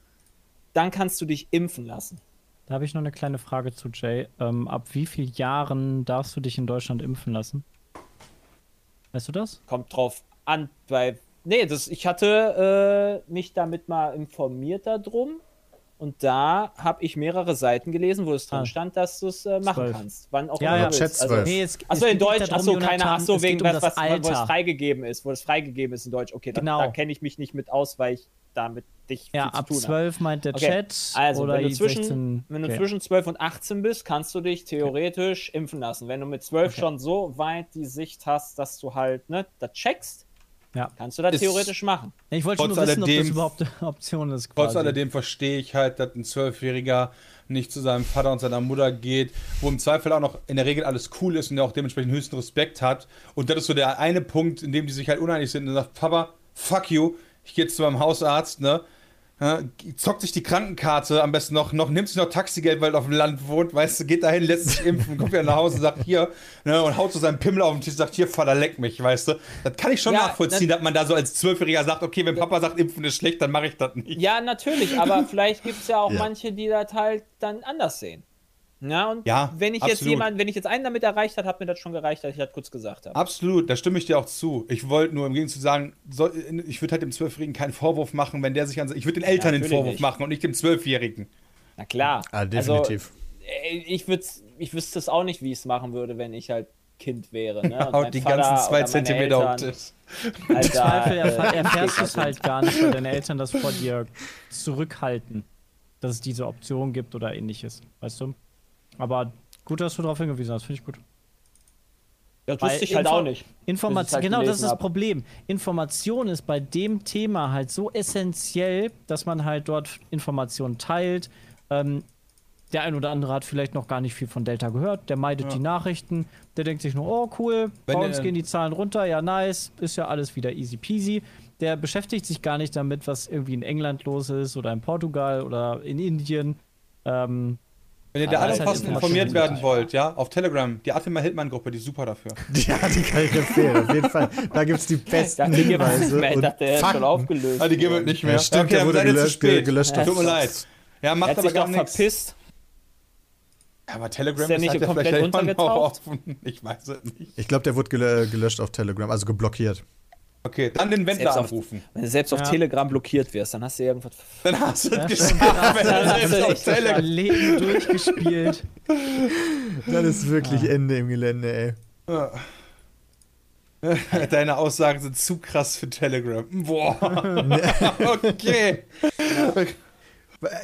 C: dann kannst du dich impfen lassen.
E: Da habe ich noch eine kleine Frage zu Jay. Ähm, ab wie vielen Jahren darfst du dich in Deutschland impfen lassen? Weißt du das?
C: Kommt drauf an, weil, nee, das, ich hatte äh, mich damit mal informiert darum. Und da habe ich mehrere Seiten gelesen, wo es drin
E: Ah.
C: stand, dass du es äh, machen
E: Zwölf.
C: kannst. Wann auch
E: Ja,
C: immer
E: ja.
C: du willst. Also.
E: Nee, es,
C: Achso,
E: es
C: in
E: geht
C: Deutsch, achso, keine, achso, wegen
E: um
C: was, was, wo es freigegeben ist, wo es freigegeben ist in Deutsch. Okay, da,
E: Genau.
C: da kenne ich mich nicht mit aus, weil ich damit dich
E: Ja,
C: viel zu
E: ab
C: tun habe.
E: 12 meint der
C: Okay,
E: Chat.
C: Also,
E: oder
C: wenn du, zwischen,
E: 16,
C: wenn du
E: okay.
C: zwischen 12 und 18 bist, kannst du dich theoretisch impfen lassen. Wenn du mit 12
E: Okay.
C: schon so weit die Sicht hast, dass du halt ne, das checkst,
E: Ja.
C: kannst du das
D: Ist-
C: theoretisch machen.
E: Ich wollte
D: Trotz
E: nur wissen, ob das
D: alledem-
E: überhaupt eine Option ist.
D: Trotz
E: Quasi.
D: alledem verstehe ich halt, dass ein Zwölfjähriger nicht zu seinem Vater und seiner Mutter geht, wo im Zweifel auch noch in der Regel alles cool ist und der auch dementsprechend höchsten Respekt hat. Und das ist so der eine Punkt, in dem die sich halt uneinig sind und sagt, Papa, fuck you, ich gehe jetzt zu meinem Hausarzt, ne? Zockt sich die Krankenkarte am besten noch, noch nimmt sich noch Taxigeld, weil er auf dem Land wohnt, weißt du, geht dahin, lässt sich impfen, kommt wieder nach Hause und sagt hier, ne, und haut so seinen Pimmel auf den Tisch und sagt, hier, Vater, leck mich, weißt du. Das kann ich schon
C: Ja,
D: nachvollziehen, dass man da so als Zwölfjähriger sagt, okay, wenn Papa sagt, impfen ist schlecht, dann mache ich das nicht.
C: Ja, natürlich, aber <laughs> vielleicht gibt es ja auch
B: Ja.
C: manche, die das halt dann anders sehen. Ja, und
D: Ja,
C: wenn ich jetzt
D: absolut.
C: jemand, wenn ich jetzt einen damit erreicht habe, hat mir das schon gereicht, dass ich das kurz gesagt habe.
D: Absolut, da stimme ich dir auch zu. Ich wollte nur im Gegenzug sagen, soll, ich würde halt dem Zwölfjährigen keinen Vorwurf machen, wenn der sich an. Ich würde den Eltern den
C: natürlich
D: Vorwurf
C: nicht.
D: machen und nicht dem Zwölfjährigen.
C: Na klar.
B: Ah, definitiv.
C: Also, ich, würd's, ich wüsste es auch nicht, wie ich es machen würde, wenn ich halt Kind wäre. Ne? <laughs>
D: Haut die
C: Vater
D: ganzen zwei Zentimeter auf den Tisch.
E: Im Zweifel
C: äh,
E: erfährst du es halt gar nicht, weil deine Eltern das vor dir zurückhalten, dass es diese Option gibt oder ähnliches, weißt du? Aber gut, dass du darauf hingewiesen hast, finde ich gut.
C: Das
E: Weil
C: wusste ich halt
E: Info-
C: auch nicht.
E: Information,
C: halt
E: genau, das ist das
C: hab.
E: Problem. Information ist bei dem Thema halt so essentiell, dass man halt dort Informationen teilt. Ähm, der ein oder andere hat vielleicht noch gar nicht viel von Delta gehört, der meidet die Nachrichten, der denkt sich nur, oh cool,
D: Wenn
E: bei uns gehen die Zahlen runter, ja nice, ist ja alles wieder easy peasy. Der beschäftigt sich gar nicht damit, was irgendwie in England los ist oder in Portugal oder in Indien. Ähm,
D: Wenn ihr da alle
E: halt
D: passend
E: Information
D: informiert werden wollt, ja, auf Telegram, die Attila Hildmann-Gruppe, die ist super dafür.
B: Ja, <laughs> die kann ich empfehlen, auf jeden Fall. Da gibt es die <laughs> besten
C: nicht
B: Hinweise. <laughs>
C: Ich dachte, der ist schon aufgelöst.
D: Ah, die gibt es nicht mehr.
B: Ja, stimmt,
D: okay,
B: der wurde
D: ihr zu
B: gelöscht,
D: spät.
B: gelöscht.
D: Tut mir leid. Ja, macht aber gar nichts.
C: verpisst.
D: Ja, aber Telegram
C: Ist der
D: ist,
C: nicht
D: ja
C: komplett untergetaucht?
D: auch offen. Ich weiß es nicht.
B: Ich glaube, der wurde gel gelöscht auf Telegram, also geblockiert.
D: Okay, dann den Wendler
C: Selbst auf-
D: anrufen.
C: Wenn du selbst auf
E: Ja.
C: Telegram blockiert wirst, dann hast du irgendwas.
D: Dann hast du es
E: Ja,
D: geschafft. wenn
C: Dann
D: du
C: hast du
D: selbst auf
C: echt
D: Telegram-
E: Leben durchgespielt.
B: Dann ist wirklich Ende im Gelände, ey. <laughs>
D: Deine Aussagen sind zu krass für Telegram. Boah. <laughs> <laughs> okay.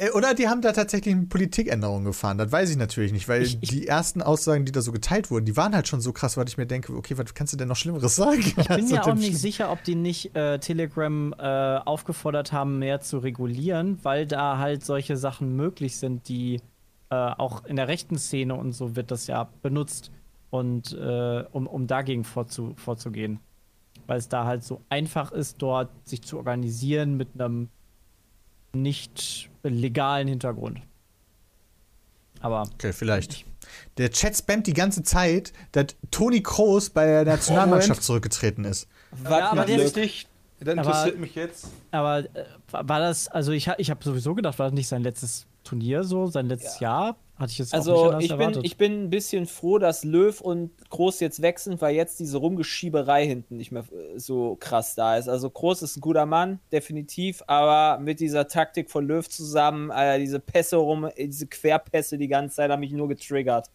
B: Äh, Oder die haben da tatsächlich eine Politikänderung gefahren. Das weiß ich natürlich nicht, weil
E: Ich- ich-
B: die ersten Aussagen, die da so geteilt wurden, die waren halt schon so krass, weil ich mir denke, okay, was kannst du denn noch Schlimmeres sagen?
E: Ich bin <laughs> mir auch nicht sicher, ob die nicht äh, Telegram äh, aufgefordert haben, mehr zu regulieren, weil da halt solche Sachen möglich sind, die äh, auch in der rechten Szene und so wird das ja benutzt und äh, um, um dagegen vorzu, vorzugehen. Weil es da halt so einfach ist, dort sich zu organisieren mit einem nicht legalen Hintergrund. Aber
B: Okay, vielleicht. Der Chat spammt die ganze Zeit, dass Toni Kroos bei der Nationalmannschaft
D: Moment.
B: zurückgetreten ist.
C: Was
E: aber
C: mit
E: der
D: Dich, dann
E: Aber-
D: interessiert mich jetzt.
E: Aber äh, war war das, also ich, ich habe sowieso gedacht, war das nicht sein letztes Turnier so, sein letztes Jahr? Hatte ich jetzt
C: Also ich bin,
E: erwartet.
C: ich bin ein bisschen froh, dass Löw und Groß jetzt wechseln, weil jetzt diese Rumgeschieberei hinten nicht mehr äh, so krass da ist. Also Groß ist ein guter Mann, definitiv, aber mit dieser Taktik von Löw zusammen, äh, diese Pässe rum, äh, diese Querpässe die ganze Zeit haben mich nur getriggert.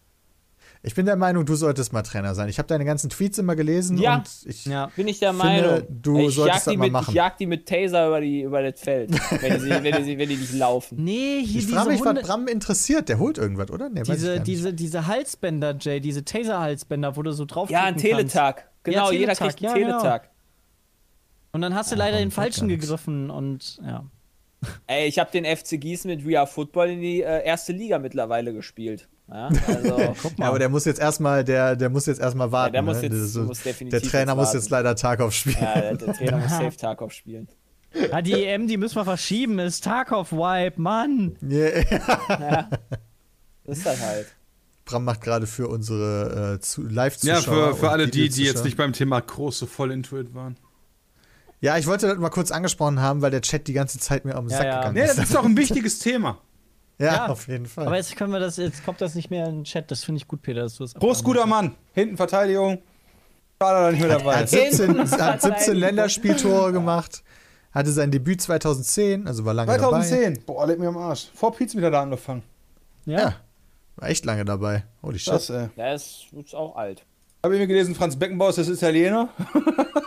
B: Ich bin der Meinung, du solltest mal Trainer sein. Ich habe deine ganzen Tweets immer gelesen
C: Ja.
B: und ich.
E: ja.
C: Bin ich der
B: Finde,
C: Meinung.
B: du
C: ich
B: solltest
C: jag
B: das
C: die
B: mal
C: mit,
B: machen.
C: Ich jag die mit Taser über, die, über das Feld, wenn die, wenn, die, wenn die nicht laufen.
E: Nee, hier
B: Ich frage mich, was
E: Hunde,
B: Bram interessiert. Der holt irgendwas, oder? Nee,
E: diese, diese, diese Halsbänder, Jay, diese Taser-Halsbänder, wo du so drauf
C: Ja, ein Teletag. Genau, jeder
E: Teletag,
C: kriegt einen
E: ja, genau.
C: Teletag.
E: Und dann hast du leider den falschen gegriffen und ja.
C: Ey, ich habe den FC Gießen mit Real Football in die äh, erste Liga mittlerweile gespielt. Ja, also, <laughs>
E: Guck
B: Ja, aber der muss jetzt erstmal, der, der muss jetzt erstmal warten.
C: der muss
B: ne?
C: jetzt-
B: Das ist so-
C: muss definitiv
B: der Trainer
C: jetzt
B: muss jetzt leider Tarkov spielen.
C: ja, der, der Trainer <laughs> muss Safe Tarkov spielen.
E: Ja, die EM, die müssen wir verschieben, ist Tarkov-Wipe, Mann.
B: Yeah.
C: Das <laughs> ist das halt.
B: Bram macht gerade für unsere äh, zu-
D: Ja,
B: Live-Zuschauer.
D: für, für
B: und
D: alle die, die jetzt nicht beim Thema groß so voll into it waren.
B: Ja, ich wollte das mal kurz angesprochen haben, weil der Chat die ganze Zeit mir auf den
E: Ja,
B: Sack
E: ja.
B: gegangen
D: Nee, das
B: ist.
D: ist doch ein wichtiges Thema.
B: Ja,
E: Ja.
B: auf jeden Fall.
E: Aber jetzt können wir das, jetzt kommt das nicht mehr in den Chat. Das finde ich gut, Peter, dass du das
D: Groß, guter Mann. Hinten Verteidigung. Schade, dass er nicht mehr dabei.
B: Er hat 17, hat 17
C: Verteidigung.
B: Länderspieltore gemacht, hatte sein Debüt 2010, also war lange dabei.
D: 2010. Boah, leck mir am Arsch. Vor Pizza wieder da angefangen.
E: Ja.
B: Ja, war echt lange dabei. Holy shit.
D: Das, äh.
C: Der ist, ist auch alt.
D: Habe ich mir gelesen, Franz Beckenbauer ist das Italiener?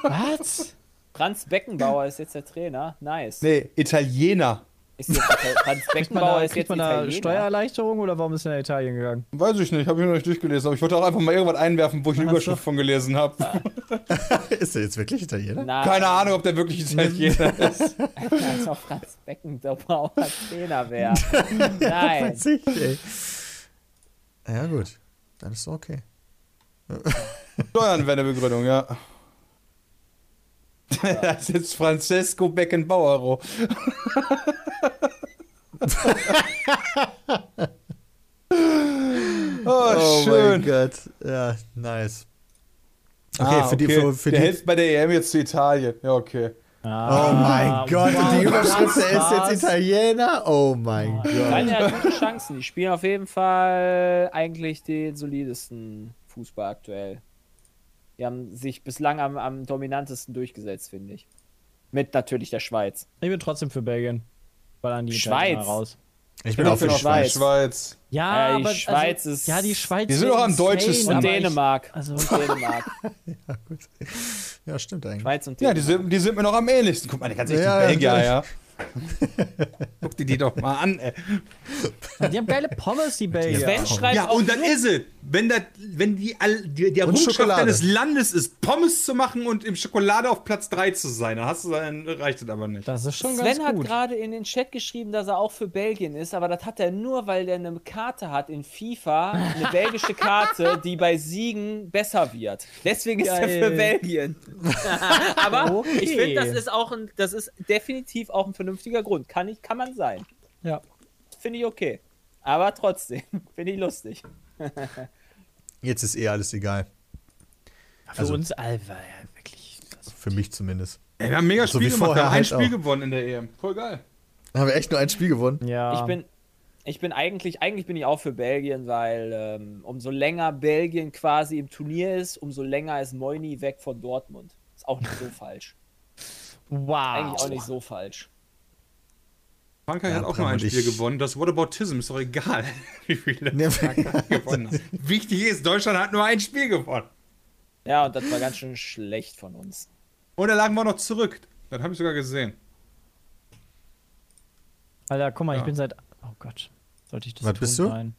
E: Was?
C: Franz Beckenbauer ist jetzt der Trainer. Nice.
D: Nee, Italiener.
C: Ist jetzt <laughs> Franz Beckenbauer
E: da,
C: ist jetzt
E: man da
C: Italiener.
E: Steuererleichterung oder warum ist er nach Italien gegangen?
D: Weiß ich nicht, habe ich noch nicht durchgelesen. Aber ich wollte auch einfach mal irgendwas einwerfen, wo ich eine. Überschrift von gelesen habe. <laughs>
B: Ist er jetzt wirklich Italiener?
C: Nein,
D: Keine Ahnung, ob der wirklich <laughs> Italiener ist.
C: als ob Franz Beckenbauer Trainer wäre. Nein.
B: Weiß ich, ey. Ja, gut. Dann ist doch okay.
D: Steuern wäre eine Begründung, ja. <laughs> Das ist jetzt Francesco Beckenbauer. <laughs> oh,
B: Oh
D: schön.
B: mein Gott. Ja, nice. Okay,
D: Ah,
B: für die, für, für
D: der
B: die,
D: hilft bei der EM jetzt zu Italien. Ja, okay.
B: Oh mein Gott,
E: wow,
B: die Überschrift, er ist jetzt Italiener? Oh mein Gott.
C: Italien hat gute Chancen. Die spielen auf jeden Fall eigentlich den solidesten Fußball aktuell. Die haben sich bislang am, am dominantesten durchgesetzt, finde ich. Mit natürlich der Schweiz.
E: Ich bin trotzdem für Belgien. Weil dann die
C: Schweiz.
E: Raus.
B: Ich bin auch für die
C: Schweiz.
B: Schweiz.
D: Schweiz.
E: Ja,
C: Ja, die
E: aber
C: Schweiz
E: also,
C: ist-
E: Ja, die Schweiz.
D: Die sind doch am deutschesten.
C: Und
E: ich-
C: Dänemark.
E: Also,
C: Und Dänemark. <laughs>
B: Ja, gut. Ja, stimmt eigentlich.
C: Schweiz und
D: Ja,
C: Dänemark.
D: die sind, die sind mir noch am ähnlichsten. Guck mal, die ganz echte
B: Ja, ja,
D: Belgier, ja.
B: natürlich. <laughs>
D: Guck dir die doch mal an, ey.
E: die haben geile Pommes, die Belgier.
C: Sven schreibt
D: Ja, und dann ist es. Wenn, das, wenn die, die, der
B: Schokolade.
D: deines Landes ist, Pommes zu machen und im Schokolade auf Platz 3 zu sein, dann, hast du, dann reicht das aber nicht.
E: Das ist schon ganz
C: Sven hat
E: gut.
C: gerade in den Chat geschrieben, dass er auch für Belgien ist, aber das hat er nur, weil der eine Karte hat in FIFA, eine <laughs> belgische Karte, die bei Siegen besser wird. Deswegen ist er
E: Geil.
C: für Belgien. <laughs> aber
E: Okay.
C: ich finde, das ist auch ein, das ist definitiv auch ein vernünftiger Grund. Kann, ich, kann man sein.
E: Ja.
C: Finde ich okay. Aber trotzdem, <laughs> finde ich lustig. <laughs>
B: Jetzt ist eh alles egal.
E: Für
B: Also-
E: uns Alva, ja, wirklich. Das
B: Für mich zumindest.
D: Ey, wir haben mega
B: So
D: Spiel gemacht, wir haben ein
B: halt
D: Spiel
B: auch.
D: gewonnen in der EM. Voll geil.
B: Haben wir echt nur ein Spiel gewonnen?
E: ja.
C: Ich bin, ich bin eigentlich, eigentlich bin ich auch für Belgien, weil ähm, umso länger Belgien quasi im Turnier ist, umso länger ist Moini weg von Dortmund. Ist auch nicht so <laughs> falsch.
E: wow.
C: Eigentlich auch nicht so falsch.
D: Frankreich
B: Ja,
D: hat auch mal ein Spiel
B: ich-
D: gewonnen. Das Whataboutism ist doch egal, <laughs> wie viele <laughs>
B: Ne,
D: gewonnen haben. Wichtig ist, Deutschland hat nur ein Spiel gewonnen.
C: Ja, und das war ganz schön schlecht von uns.
D: Und da lagen wir noch zurück. Das habe ich sogar gesehen.
E: Alter, guck mal, ich
D: Ja.
E: bin seit. Oh Gott. Sollte ich das
B: Was
E: tun?
B: bist du?
E: Nein.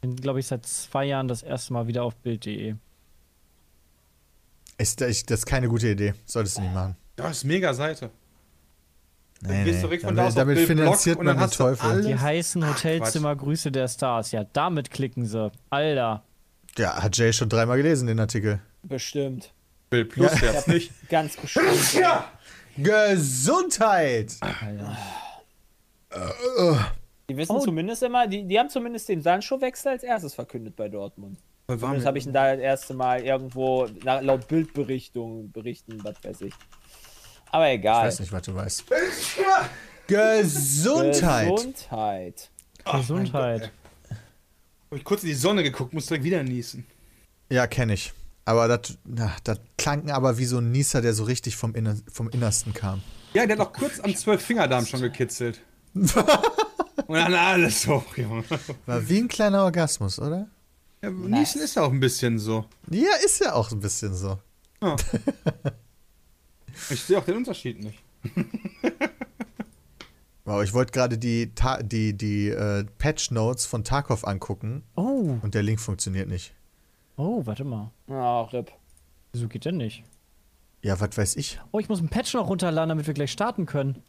E: Bin, glaube ich, seit zwei Jahren das erste Mal wieder auf Bild.de.
B: ist, das ist keine gute Idee. Solltest du nicht machen.
D: Das ist mega Seite.
B: Nee,
D: gehst du
B: nee.
D: direkt von
B: damit
D: da aus auf
B: damit finanziert
D: und
B: man
D: dann
B: den
D: hast du
B: Teufel.
E: Die heißen
D: Ach,
E: Hotelzimmer Grüße der Stars. Ja, damit klicken sie. Alter.
B: Ja, hat Jay schon dreimal gelesen, den Artikel.
C: Bestimmt.
D: Bild Plus
B: Ja.
D: jetzt nicht. <laughs>
C: Ganz bestimmt.
D: Ja!
B: Gesundheit!
E: Alter.
C: Die wissen
E: Oh.
C: zumindest immer, die, die haben zumindest den Sancho-Wechsel als erstes verkündet bei Dortmund. Das habe ich ihn da das erste Mal irgendwo nach, laut Bildberichtung berichten, was weiß ich. Aber
B: Ich
C: egal.
B: weiß nicht, was du weißt. Gesundheit!
C: Gesundheit.
E: Gesundheit.
D: Hab ich kurz in die Sonne geguckt, muss direkt wieder niesen.
B: Ja, kenne ich. Aber das das klang aber wie so ein Nieser, der so richtig vom, Inner, vom Innersten kam.
D: Ja, der hat auch kurz am Zwölffingerdarm schon gekitzelt. <laughs> Und dann alles hoch, Junge.
B: War wie ein kleiner Orgasmus, oder?
D: Ja, Niesen ist ja auch ein bisschen so.
B: Ja, ist ja auch ein bisschen so.
D: Ja. <laughs> Ich sehe auch den Unterschied nicht. <laughs>
B: Wow, ich wollte gerade die, Ta die, die äh, Patch Notes von Tarkov angucken
E: Oh,
B: und der Link funktioniert nicht.
E: oh, warte mal.
C: Ah, RIP.
E: Wieso geht denn nicht?
B: Ja, was weiß ich.
E: Oh, ich muss einen Patch noch runterladen, damit wir gleich starten können.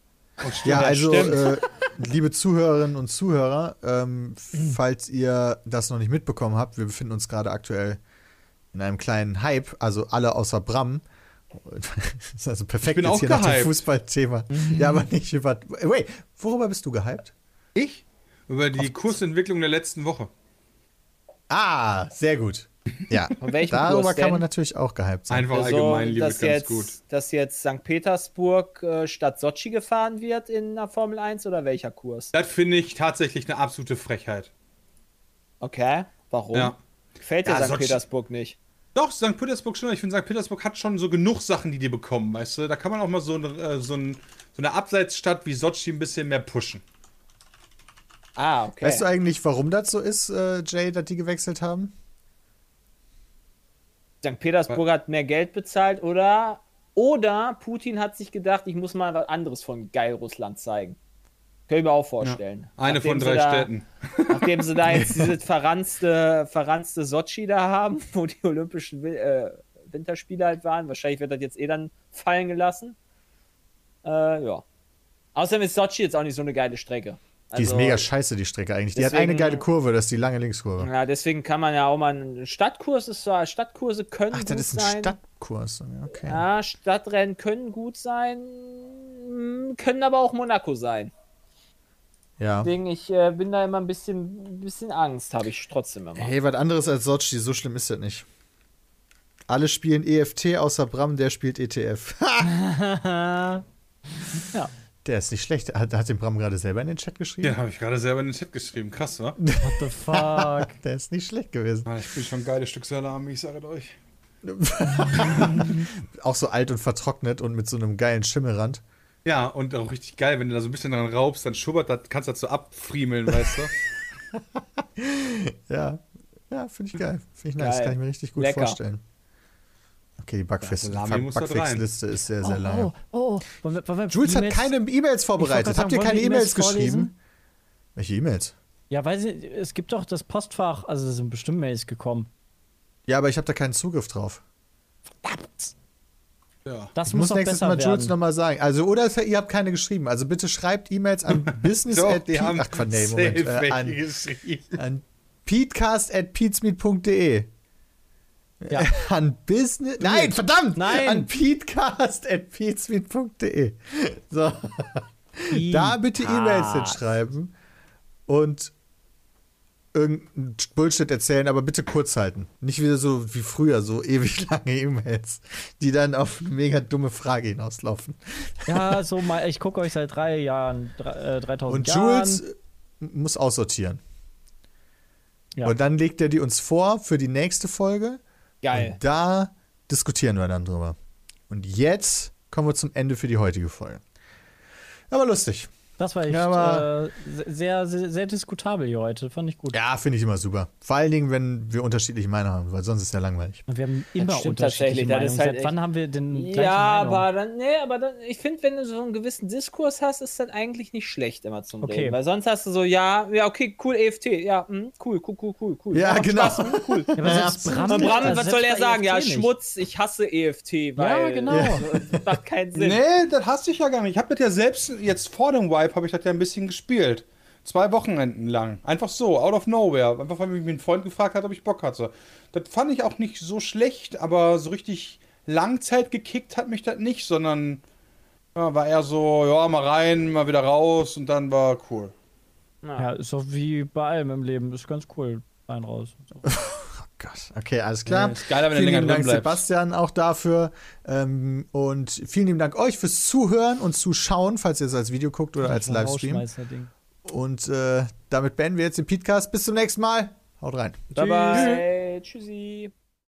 B: Ja,
C: Ja,
B: also, äh, liebe Zuhörerinnen und Zuhörer, ähm, falls ihr das noch nicht mitbekommen habt, wir befinden uns gerade aktuell in einem kleinen Hype, also alle außer Bram. Das ist also perfekt
D: Ich bin
B: jetzt
D: auch
B: hier nach dem
D: gehypt.
B: Fußballthema. Ja, aber nicht über. Wait, worüber bist du gehypt?
D: Ich? Über die Kursentwicklung der letzten Woche.
B: Ah, sehr gut. Ja, <laughs> darüber
C: Kurs
B: kann man natürlich auch gehypt sein.
D: Einfach
C: Also,
D: allgemein liebe
C: dass
D: ganz
C: jetzt,
D: gut.
C: dass jetzt St. Petersburg äh, statt Sochi gefahren wird in der Formel 1 oder welcher Kurs?
D: Das finde ich tatsächlich eine absolute Frechheit.
C: Okay, warum?
D: Ja.
C: Gefällt dir
D: Ja,
C: St.
D: Sochi-
C: Petersburg nicht?
D: Doch, St. Petersburg schon. Ich finde, St. Petersburg hat schon so genug Sachen, die die bekommen, weißt du? Da kann man auch mal so, eine- äh, so, ein, so eine Abseitsstadt wie Sochi ein bisschen mehr pushen.
C: Ah, okay.
B: Weißt du eigentlich, warum das so ist, äh, Jay, dass die gewechselt haben?
C: St. Petersburg hat mehr Geld bezahlt oder oder Putin hat sich gedacht, ich muss mal was anderes von geil Russland zeigen. Können wir auch vorstellen.
D: Eine
C: Nachdem
D: von drei
C: da,
D: Städten.
C: Nachdem sie da <laughs> jetzt dieses verranzte, verranzte Sochi da haben, <laughs> wo die Olympischen Wi- äh, Winterspiele halt waren. Wahrscheinlich wird das jetzt eh dann fallen gelassen. Äh, ja. Außerdem ist Sochi jetzt auch nicht so eine geile Strecke.
B: Die ist
C: Also,
B: mega scheiße, die Strecke eigentlich. Die hat eine geile Kurve, das ist die lange Linkskurve.
C: Ja, deswegen kann man ja auch mal einen Stadtkurs ist zwar, Stadtkurse können
B: Ach,
C: gut
B: das ist ein
C: sein.
B: Stadtkurs. Ja, Okay.
C: Ja, Stadtrennen können gut sein, mm, können aber auch Monaco sein.
B: Ja.
C: Deswegen, ich äh, bin da immer ein bisschen, bisschen Angst, habe ich trotzdem immer.
B: Hey, was anderes als Sochi, so schlimm ist das nicht. Alle spielen EFT außer Bram, der spielt ETF. <laughs>
E: ja.
B: der ist nicht schlecht. Hat, hat den Bram gerade selber in den Chat geschrieben?
D: Den habe ich gerade selber in den Chat geschrieben. Krass, wa? <laughs>
E: What the fuck?
B: Der ist nicht schlecht gewesen.
D: Ah, Ich bin schon ein geiles Stück Salami, ich sage euch. <laughs>
B: Auch so alt und vertrocknet und mit so einem geilen Schimmelrand.
D: Ja, und auch richtig geil, wenn du da so ein bisschen dran raubst, dann schubbert das, kannst du das so abfriemeln, weißt du? <laughs>
B: Ja. Ja, finde ich geil. Finde ich nice.
C: Geil.
B: Kann ich mir richtig gut
C: Lecker.
B: vorstellen. Okay, die Backfest-
D: Ja,
B: Backfix-Liste ist sehr, sehr
E: Oh,
B: lange.
E: oh, oh. Wollen wir, wollen wir
B: Jules hat
E: E-Mails-
B: keine E-Mails vorbereitet. Habt ihr keine E-Mails
E: E-Mails
B: geschrieben?
E: vorlesen?
B: Welche E-Mails?
E: Ja, weil es gibt doch das Postfach, also es sind bestimmt Mails gekommen.
B: Ja, aber ich habe da keinen Zugriff drauf.
D: Ja.
E: Das
B: Ich
E: muss,
B: muss
E: doch
B: nächstes Mal Jules nochmal sagen. Also, oder ihr habt keine geschrieben. Also bitte schreibt E-Mails an <laughs> business
D: Doch,
B: at
D: die haben
B: Ach, Quatsch, nee, Moment, äh, an, an peatcast at peatsmeet.de.
E: Ja. <laughs>
B: An Business. Nein, verdammt!
E: Nein.
B: An peatcast at peatsmeet.de. So. Da bitte E-Mails hinschreiben und irgendeinen Bullshit erzählen, aber bitte kurz halten. Nicht wieder so wie früher, so <laughs> ewig lange E-Mails, die dann auf eine mega dumme Frage hinauslaufen.
E: Ja, so mal, ich gucke euch seit drei Jahren, drei, äh, 3000
B: Und
E: Jahren.
B: Jules muss aussortieren.
E: Ja.
B: Und dann legt er die uns vor für die nächste Folge.
C: Geil.
B: Und da diskutieren wir dann drüber. Und jetzt kommen wir zum Ende für die heutige Folge. Aber lustig.
E: Das war echt
B: Ja, aber-
E: äh, sehr, sehr, sehr diskutabel hier heute. Fand ich gut.
B: Ja, finde ich immer super. Vor allen Dingen, wenn wir unterschiedliche Meinungen haben, weil sonst ist ja langweilig.
E: Und wir haben immer
C: stimmt
E: unterschiedliche Meinungen.
C: halt
E: Seit wann haben wir denn
C: Ja, aber dann, nee, aber dann, ich finde, wenn du so einen gewissen Diskurs hast, ist das eigentlich nicht schlecht immer zum
E: Okay.
C: Reden. Weil sonst hast du so, ja, ja, okay, cool, EFT, ja, hm, cool, cool, cool, cool, cool.
B: Ja, genau.
C: Spaß, hm, cool.
E: Ja, aber selbst
B: Ja.
E: Bram,
C: Und Bram, was soll er sagen? Ja,
E: EFT nicht.
C: Schmutz, ich hasse EFT, weil
E: genau.
C: das macht keinen Sinn.
D: Nee, das hasse ich ja gar nicht. Ich habe das ja selbst, jetzt vor dem Wipe, habe ich das ja ein bisschen gespielt. Zwei Wochenenden lang. Einfach so, out of nowhere. Einfach weil mich ein Freund gefragt hat, ob ich Bock hatte. Das fand ich auch nicht so schlecht, aber so richtig Langzeit gekickt hat mich das nicht, sondern ja, war eher so, ja, mal rein, mal wieder raus und dann war cool.
E: Ja, ist doch wie bei allem im Leben. Ist ganz cool. Rein raus. So. <laughs>
B: Gott. Okay, alles klar.
D: Ja, ist geiler, wenn du
B: vielen
D: länger
B: lieben Dank,
D: bleibst.
B: Sebastian, auch dafür. Ähm, und vielen lieben Dank euch fürs Zuhören und Zuschauen, falls ihr es als Video guckt oder als
E: So ein
B: Livestream. Und äh, damit beenden wir jetzt den Podcast. Bis zum nächsten Mal. Haut rein.
C: Bye bye. Tschüssi.